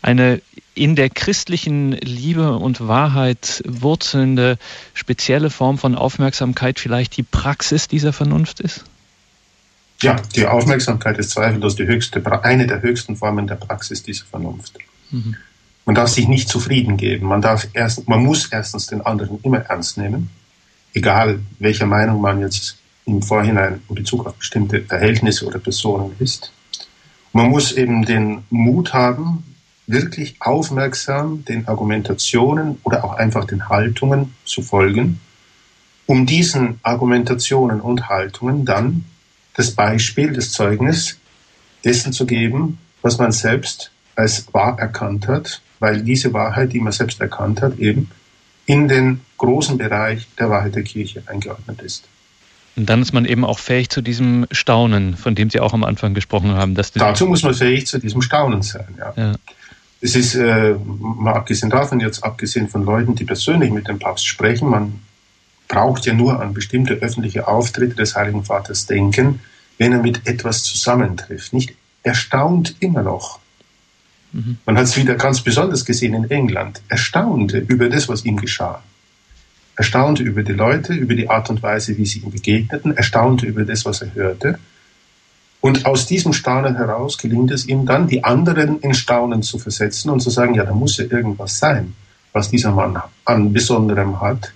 eine in der christlichen Liebe und Wahrheit wurzelnde spezielle Form von Aufmerksamkeit vielleicht die Praxis dieser Vernunft ist?
Ja, die Aufmerksamkeit ist zweifellos die höchste, eine der höchsten Formen der Praxis dieser Vernunft. Mhm. Man darf sich nicht zufrieden geben. Man darf erst, man muss erstens den anderen immer ernst nehmen egal welcher Meinung man jetzt im Vorhinein in Bezug auf bestimmte Verhältnisse oder Personen ist. Man muss eben den Mut haben, wirklich aufmerksam den Argumentationen oder auch einfach den Haltungen zu folgen, um diesen Argumentationen und Haltungen dann das Beispiel, das Zeugnis dessen zu geben, was man selbst als wahr erkannt hat, weil diese Wahrheit, die man selbst erkannt hat, eben in den großen Bereich der Wahrheit der Kirche eingeordnet ist.
Und dann ist man eben auch fähig zu diesem Staunen, von dem Sie auch am Anfang gesprochen haben.
Dazu muss man fähig zu diesem Staunen sein. Ja. ja. Es ist, äh, mal abgesehen davon, jetzt abgesehen von Leuten, die persönlich mit dem Papst sprechen, man braucht ja nur an bestimmte öffentliche Auftritte des Heiligen Vaters denken, wenn er mit etwas zusammentrifft. Nicht erstaunt immer noch, Mhm. Man hat es wieder ganz besonders gesehen in England. Erstaunte über das, was ihm geschah. Erstaunte über die Leute, über die Art und Weise, wie sie ihm begegneten, erstaunte über das, was er hörte. Und aus diesem Staunen heraus gelingt es ihm dann, die anderen in Staunen zu versetzen und zu sagen, ja, da muss ja irgendwas sein, was dieser Mann an Besonderem hat,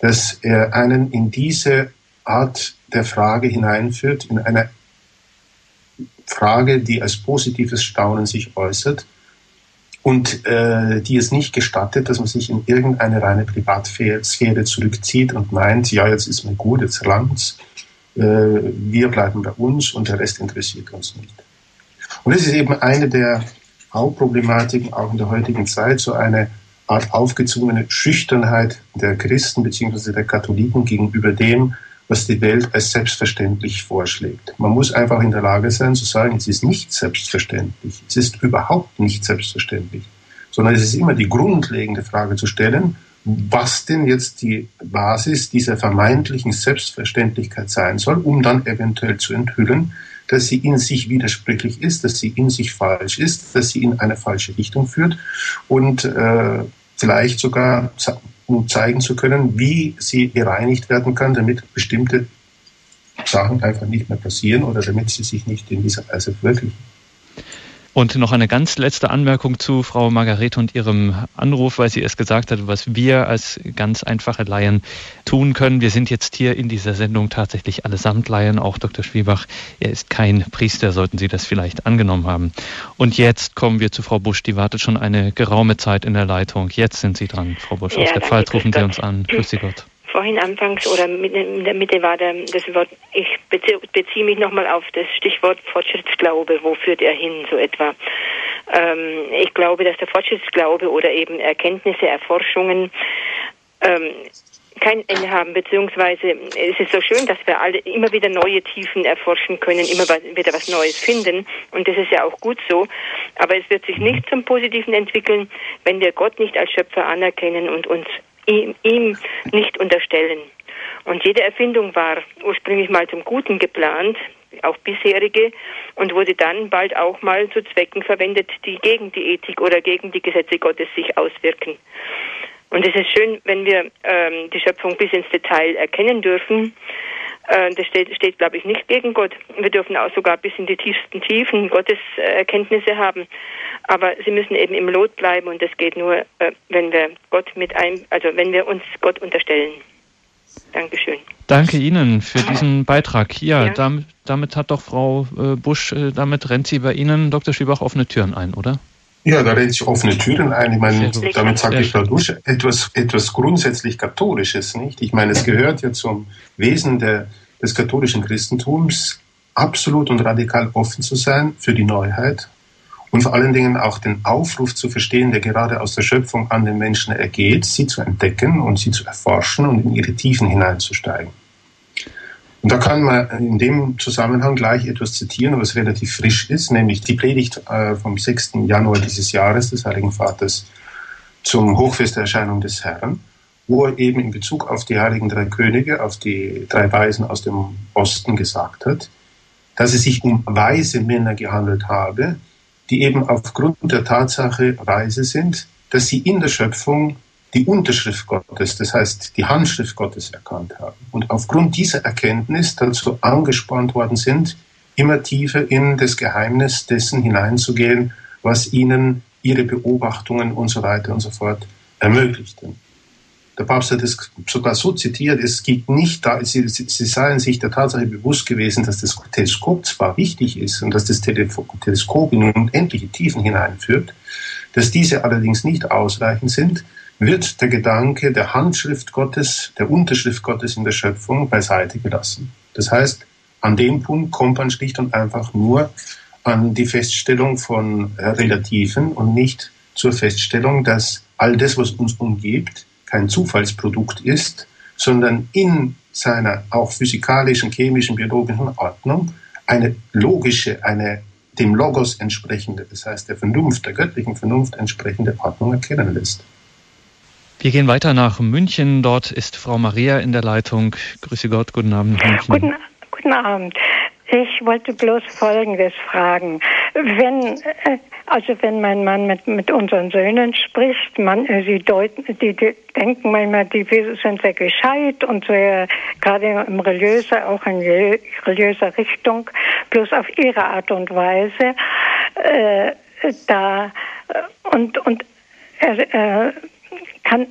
dass er einen in diese Art der Frage hineinführt, in einer Frage, die als positives Staunen sich äußert und äh, die es nicht gestattet, dass man sich in irgendeine reine Privatsphäre zurückzieht und meint, ja, jetzt ist mir gut, jetzt langt's, wir bleiben bei uns und der Rest interessiert uns nicht. Und das ist eben eine der Hauptproblematiken auch in der heutigen Zeit, so eine Art aufgezwungene Schüchternheit der Christen bzw. der Katholiken gegenüber dem, was die Welt als selbstverständlich vorschlägt. Man muss einfach in der Lage sein zu sagen, es ist nicht selbstverständlich, es ist überhaupt nicht selbstverständlich, sondern es ist immer die grundlegende Frage zu stellen, was denn jetzt die Basis dieser vermeintlichen Selbstverständlichkeit sein soll, um dann eventuell zu enthüllen, dass sie in sich widersprüchlich ist, dass sie in sich falsch ist, dass sie in eine falsche Richtung führt und äh, vielleicht sogar um zeigen zu können, wie sie gereinigt werden kann, damit bestimmte Sachen einfach nicht mehr passieren oder damit sie sich nicht in dieser Weise verwirklichen.
Und noch eine ganz letzte Anmerkung zu Frau Margarete und ihrem Anruf, weil sie es gesagt hat, was wir als ganz einfache Laien tun können. Wir sind jetzt hier in dieser Sendung tatsächlich allesamt Laien, auch Dr. Schwiebach. Er ist kein Priester, sollten Sie das vielleicht angenommen haben. Und jetzt kommen wir zu Frau Busch, die wartet schon eine geraume Zeit in der Leitung. Jetzt sind Sie dran, Frau Busch. Ja, Aus der Pfalz rufen Sie uns an. Grüß Sie Gott.
Vorhin anfangs oder in der Mitte war der, das Wort, ich beziehe mich nochmal auf das Stichwort Fortschrittsglaube, wo führt er hin, so etwa. Ähm, ich glaube, dass der Fortschrittsglaube oder eben Erkenntnisse, Erforschungen ähm, kein Ende haben, beziehungsweise es ist so schön, dass wir alle immer wieder neue Tiefen erforschen können, immer wieder was Neues finden. Und das ist ja auch gut so, aber es wird sich nicht zum Positiven entwickeln, wenn wir Gott nicht als Schöpfer anerkennen und uns ihm, ihm nicht unterstellen. Und jede Erfindung war ursprünglich mal zum Guten geplant, auch bisherige, und wurde dann bald auch mal zu Zwecken verwendet, die gegen die Ethik oder gegen die Gesetze Gottes sich auswirken. Und es ist schön, wenn wir ähm, die Schöpfung bis ins Detail erkennen dürfen. Äh, das steht, steht glaube ich, nicht gegen Gott. Wir dürfen auch sogar bis in die tiefsten Tiefen Gottes äh, Erkenntnisse haben. Aber sie müssen eben im Lot bleiben und das geht nur, äh, wenn wir Gott mit ein, also wenn wir uns Gott unterstellen. Dankeschön.
Danke Ihnen für diesen Beitrag. Ja, ja. Damit, damit, hat doch Frau Busch, damit rennt sie bei Ihnen, Dr. Schwiebach, offene Türen ein, oder?
Ja, da rennt sich offene Türen ein. Ich meine, damit sage ich dadurch etwas, etwas grundsätzlich Katholisches, nicht? Ich meine, es gehört ja zum Wesen der, des katholischen Christentums, absolut und radikal offen zu sein für die Neuheit und vor allen Dingen auch den Aufruf zu verstehen, der gerade aus der Schöpfung an den Menschen ergeht, sie zu entdecken und sie zu erforschen und in ihre Tiefen hineinzusteigen. Und da kann man in dem Zusammenhang gleich etwas zitieren, was relativ frisch ist, nämlich die Predigt äh, vom 6. Januar dieses Jahres des Heiligen Vaters zum Hochfest der Erscheinung des Herrn, wo er eben in Bezug auf die heiligen drei Könige, auf die drei Weisen aus dem Osten gesagt hat, dass es sich um weise Männer gehandelt habe, die eben aufgrund der Tatsache weise sind, dass sie in der Schöpfung die Unterschrift Gottes, das heißt die Handschrift Gottes erkannt haben und aufgrund dieser Erkenntnis dazu angespannt worden sind, immer tiefer in das Geheimnis dessen hineinzugehen, was ihnen ihre Beobachtungen und so weiter und so fort ermöglichten. Der Papst hat es sogar so zitiert, es geht nicht da, sie, sie seien sich der Tatsache bewusst gewesen, dass das Teleskop zwar wichtig ist und dass das Teleskop in unendliche Tiefen hineinführt, dass diese allerdings nicht ausreichend sind, wird der Gedanke der Handschrift Gottes, der Unterschrift Gottes in der Schöpfung beiseite gelassen. Das heißt, an dem Punkt kommt man schlicht und einfach nur an die Feststellung von Relativen und nicht zur Feststellung, dass all das, was uns umgibt, kein Zufallsprodukt ist, sondern in seiner auch physikalischen, chemischen, biologischen Ordnung eine logische, eine dem Logos entsprechende, das heißt der Vernunft, der göttlichen Vernunft entsprechende Ordnung erkennen lässt.
Wir gehen weiter nach München. Dort ist Frau Maria in der Leitung. Grüße Gott, guten Abend.
Guten, guten Abend. Ich wollte bloß Folgendes fragen. Wenn, äh, also wenn mein Mann mit, mit unseren Söhnen spricht, man, äh, sie deuten, die, die denken manchmal, die sind sehr gescheit und sehr, gerade im religiöser, auch in religiöser Richtung, bloß auf ihre Art und Weise, äh, da, äh, und, und, äh, kann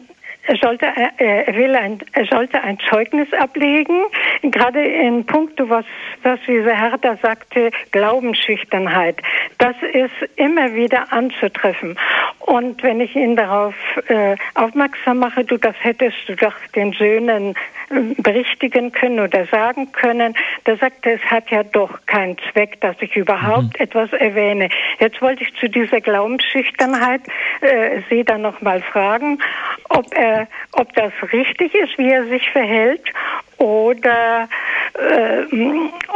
er sollte, er will ein, er sollte ein Zeugnis ablegen, gerade in puncto, was, was dieser Herr da sagte, Glaubensschüchternheit. Das ist immer wieder anzutreffen. Und wenn ich ihn darauf äh, aufmerksam mache, du, das hättest du doch den Söhnen äh, berichtigen können oder sagen können, da sagt er, es hat ja doch keinen Zweck, dass ich überhaupt mhm. etwas erwähne. Jetzt wollte ich zu dieser Glaubensschüchternheit äh, Sie dann noch mal fragen, ob er, ob das richtig ist, wie er sich verhält, oder äh,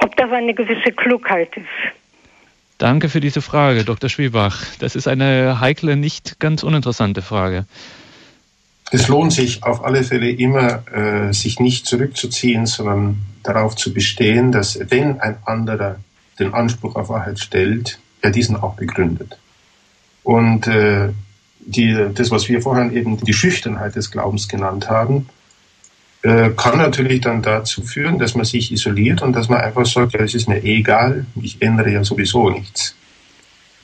ob das eine gewisse Klugheit ist.
Danke für diese Frage, Dr. Schwiebach. Das ist eine heikle, nicht ganz uninteressante Frage.
Es lohnt sich auf alle Fälle immer, äh, sich nicht zurückzuziehen, sondern darauf zu bestehen, dass wenn ein anderer den Anspruch auf Wahrheit stellt, er diesen auch begründet. Und äh, die, das, was wir vorhin eben die Schüchternheit des Glaubens genannt haben, äh, kann natürlich dann dazu führen, dass man sich isoliert und dass man einfach sagt, ja, es ist mir egal, ich ändere ja sowieso nichts.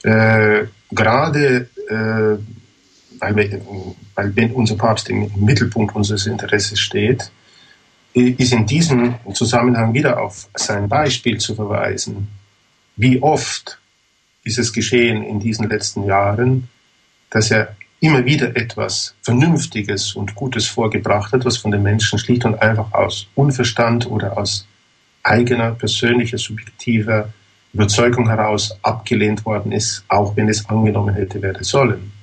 Äh, gerade äh, weil, wir, weil wenn unser Papst im Mittelpunkt unseres Interesses steht, ist in diesem Zusammenhang wieder auf sein Beispiel zu verweisen. Wie oft ist es geschehen in diesen letzten Jahren, dass er immer wieder etwas Vernünftiges und Gutes vorgebracht hat, was von den Menschen schlicht und einfach aus Unverstand oder aus eigener, persönlicher, subjektiver Überzeugung heraus abgelehnt worden ist, auch wenn es angenommen hätte werden sollen.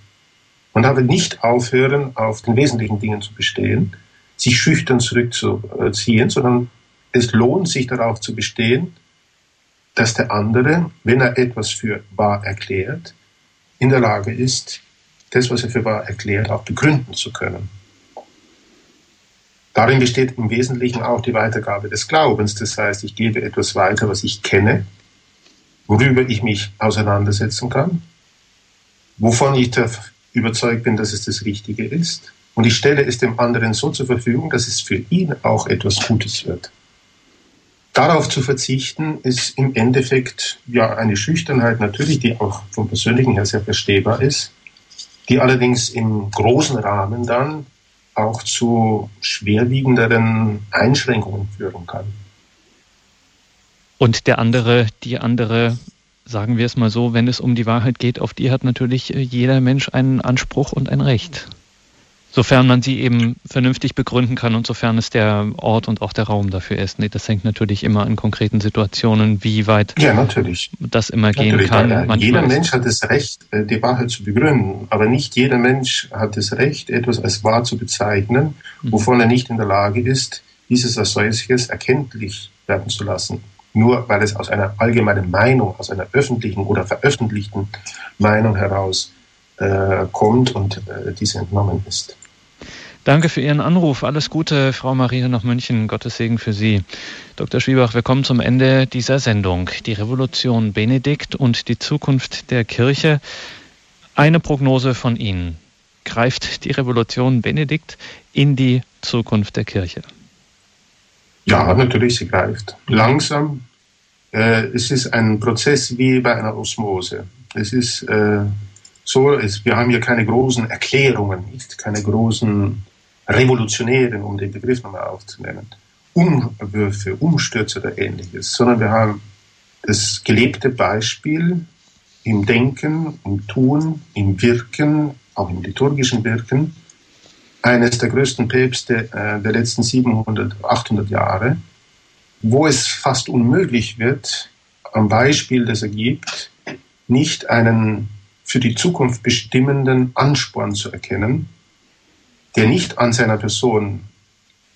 Man darf nicht aufhören, auf den wesentlichen Dingen zu bestehen, sich schüchtern zurückzuziehen, sondern es lohnt sich darauf zu bestehen, dass der andere, wenn er etwas für wahr erklärt, in der Lage ist, das, was er für wahr erklärt, auch begründen zu können. Darin besteht im Wesentlichen auch die Weitergabe des Glaubens. Das heißt, ich gebe etwas weiter, was ich kenne, worüber ich mich auseinandersetzen kann, wovon ich überzeugt bin, dass es das Richtige ist. Und ich stelle es dem anderen so zur Verfügung, dass es für ihn auch etwas Gutes wird. Darauf zu verzichten, ist im Endeffekt ja eine Schüchternheit natürlich, die auch vom Persönlichen her sehr verstehbar ist, die allerdings im großen Rahmen dann auch zu schwerwiegenderen Einschränkungen führen kann.
Und der andere, die andere, sagen wir es mal so, wenn es um die Wahrheit geht, auf die hat natürlich jeder Mensch einen Anspruch und ein Recht. Sofern man sie eben vernünftig begründen kann und sofern es der Ort und auch der Raum dafür ist. Nee, das hängt natürlich immer an konkreten Situationen, wie weit
ja, natürlich.
das immer natürlich, gehen kann.
Manchmal jeder Mensch hat das Recht, äh, die Wahrheit zu begründen, aber nicht jeder Mensch hat das Recht, etwas als wahr zu bezeichnen, mhm. wovon er nicht in der Lage ist, dieses als solches erkenntlich werden zu lassen. Nur weil es aus einer allgemeinen Meinung, aus einer öffentlichen oder veröffentlichten Meinung heraus äh, kommt und äh, diese entnommen ist.
Danke für Ihren Anruf. Alles Gute, Frau Maria nach München. Gottes Segen für Sie. Dr. Schwiebach, wir kommen zum Ende dieser Sendung. Die Revolution Benedikt und die Zukunft der Kirche. Eine Prognose von Ihnen. Greift die Revolution Benedikt in die Zukunft der Kirche?
Ja, natürlich, sie greift. Langsam. Äh, es ist ein Prozess wie bei einer Osmose. Es ist äh, so, es, wir haben hier keine großen Erklärungen, nicht keine großen Revolutionären, um den Begriff nochmal aufzunehmen, Umwürfe, Umstürze oder ähnliches, sondern wir haben das gelebte Beispiel im Denken, im Tun, im Wirken, auch im liturgischen Wirken, eines der größten Päpste äh, der letzten 700, 800 Jahre, wo es fast unmöglich wird, am Beispiel, das er gibt, nicht einen für die Zukunft bestimmenden Ansporn zu erkennen, der nicht an seiner Person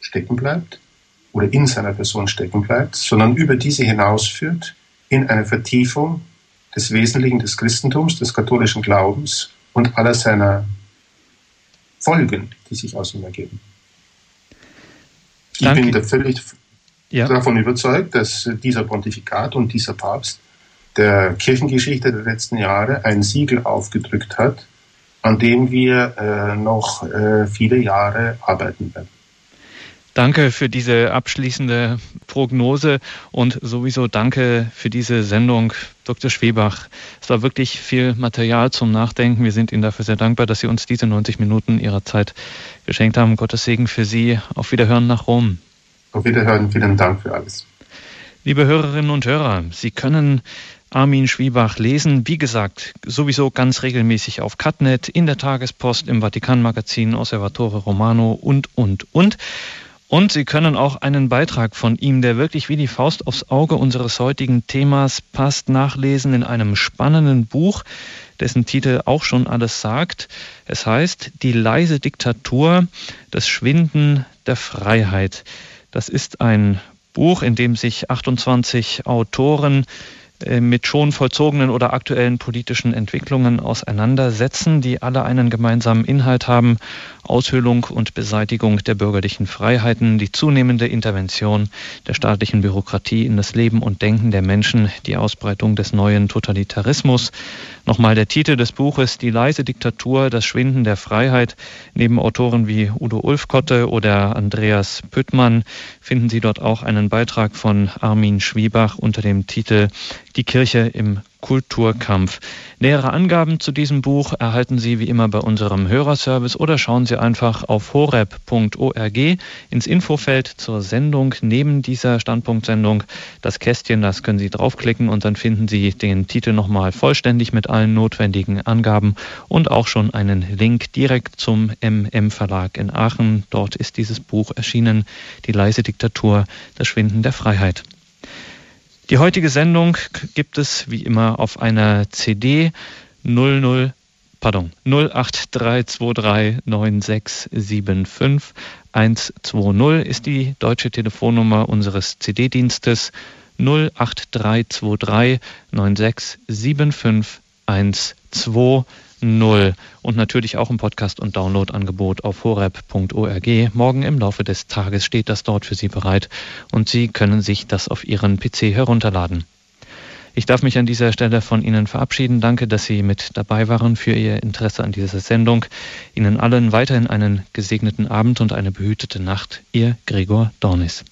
stecken bleibt oder in seiner Person stecken bleibt, sondern über diese hinausführt in eine Vertiefung des Wesentlichen des Christentums, des katholischen Glaubens und aller seiner Folgen, die sich aus ihm ergeben. Danke. Ich bin da völlig ja. davon überzeugt, dass dieser Pontifikat und dieser Papst der Kirchengeschichte der letzten Jahre ein Siegel aufgedrückt hat, an dem wir äh, noch äh, viele Jahre arbeiten werden.
Danke für diese abschließende Prognose und sowieso danke für diese Sendung, Dr. Schwebach. Es war wirklich viel Material zum Nachdenken. Wir sind Ihnen dafür sehr dankbar, dass Sie uns diese 90 Minuten Ihrer Zeit geschenkt haben. Gottes Segen für Sie. Auf Wiederhören nach Rom.
Auf Wiederhören. Vielen Dank für alles.
Liebe Hörerinnen und Hörer, Sie können Armin Schwiebach lesen. Wie gesagt, sowieso ganz regelmäßig auf Catnet, in der Tagespost, im Vatikanmagazin, Osservatore Romano und, und, und. Und Sie können auch einen Beitrag von ihm, der wirklich wie die Faust aufs Auge unseres heutigen Themas passt, nachlesen in einem spannenden Buch, dessen Titel auch schon alles sagt. Es heißt Die leise Diktatur, das Schwinden der Freiheit. Das ist ein Buch, in dem sich 28 Autoren mit schon vollzogenen oder aktuellen politischen Entwicklungen auseinandersetzen, die alle einen gemeinsamen Inhalt haben, Aushöhlung und Beseitigung der bürgerlichen Freiheiten, die zunehmende Intervention der staatlichen Bürokratie in das Leben und Denken der Menschen, die Ausbreitung des neuen Totalitarismus. Nochmal der Titel des Buches Die leise Diktatur, das Schwinden der Freiheit. Neben Autoren wie Udo Ulfkotte oder Andreas Püttmann finden Sie dort auch einen Beitrag von Armin Schwiebach unter dem Titel Die Kirche im Kulturkampf. Nähere Angaben zu diesem Buch erhalten Sie wie immer bei unserem Hörerservice oder schauen Sie einfach auf horeb.org ins Infofeld zur Sendung neben dieser Standpunktsendung. Das Kästchen, das können Sie draufklicken und dann finden Sie den Titel nochmal vollständig mit allen notwendigen Angaben und auch schon einen Link direkt zum MM Verlag in Aachen. Dort ist dieses Buch erschienen, Die leise Diktatur, das Schwinden der Freiheit. Die heutige Sendung gibt es wie immer auf einer CD 00 pardon 083239675 ist die deutsche Telefonnummer unseres CD-Dienstes 08323 967512 0 und natürlich auch im Podcast- und Downloadangebot auf horeb.org. Morgen im Laufe des Tages steht das dort für Sie bereit und Sie können sich das auf Ihren PC herunterladen. Ich darf mich an dieser Stelle von Ihnen verabschieden. Danke, dass Sie mit dabei waren für Ihr Interesse an dieser Sendung. Ihnen allen weiterhin einen gesegneten Abend und eine behütete Nacht. Ihr Gregor Dornis.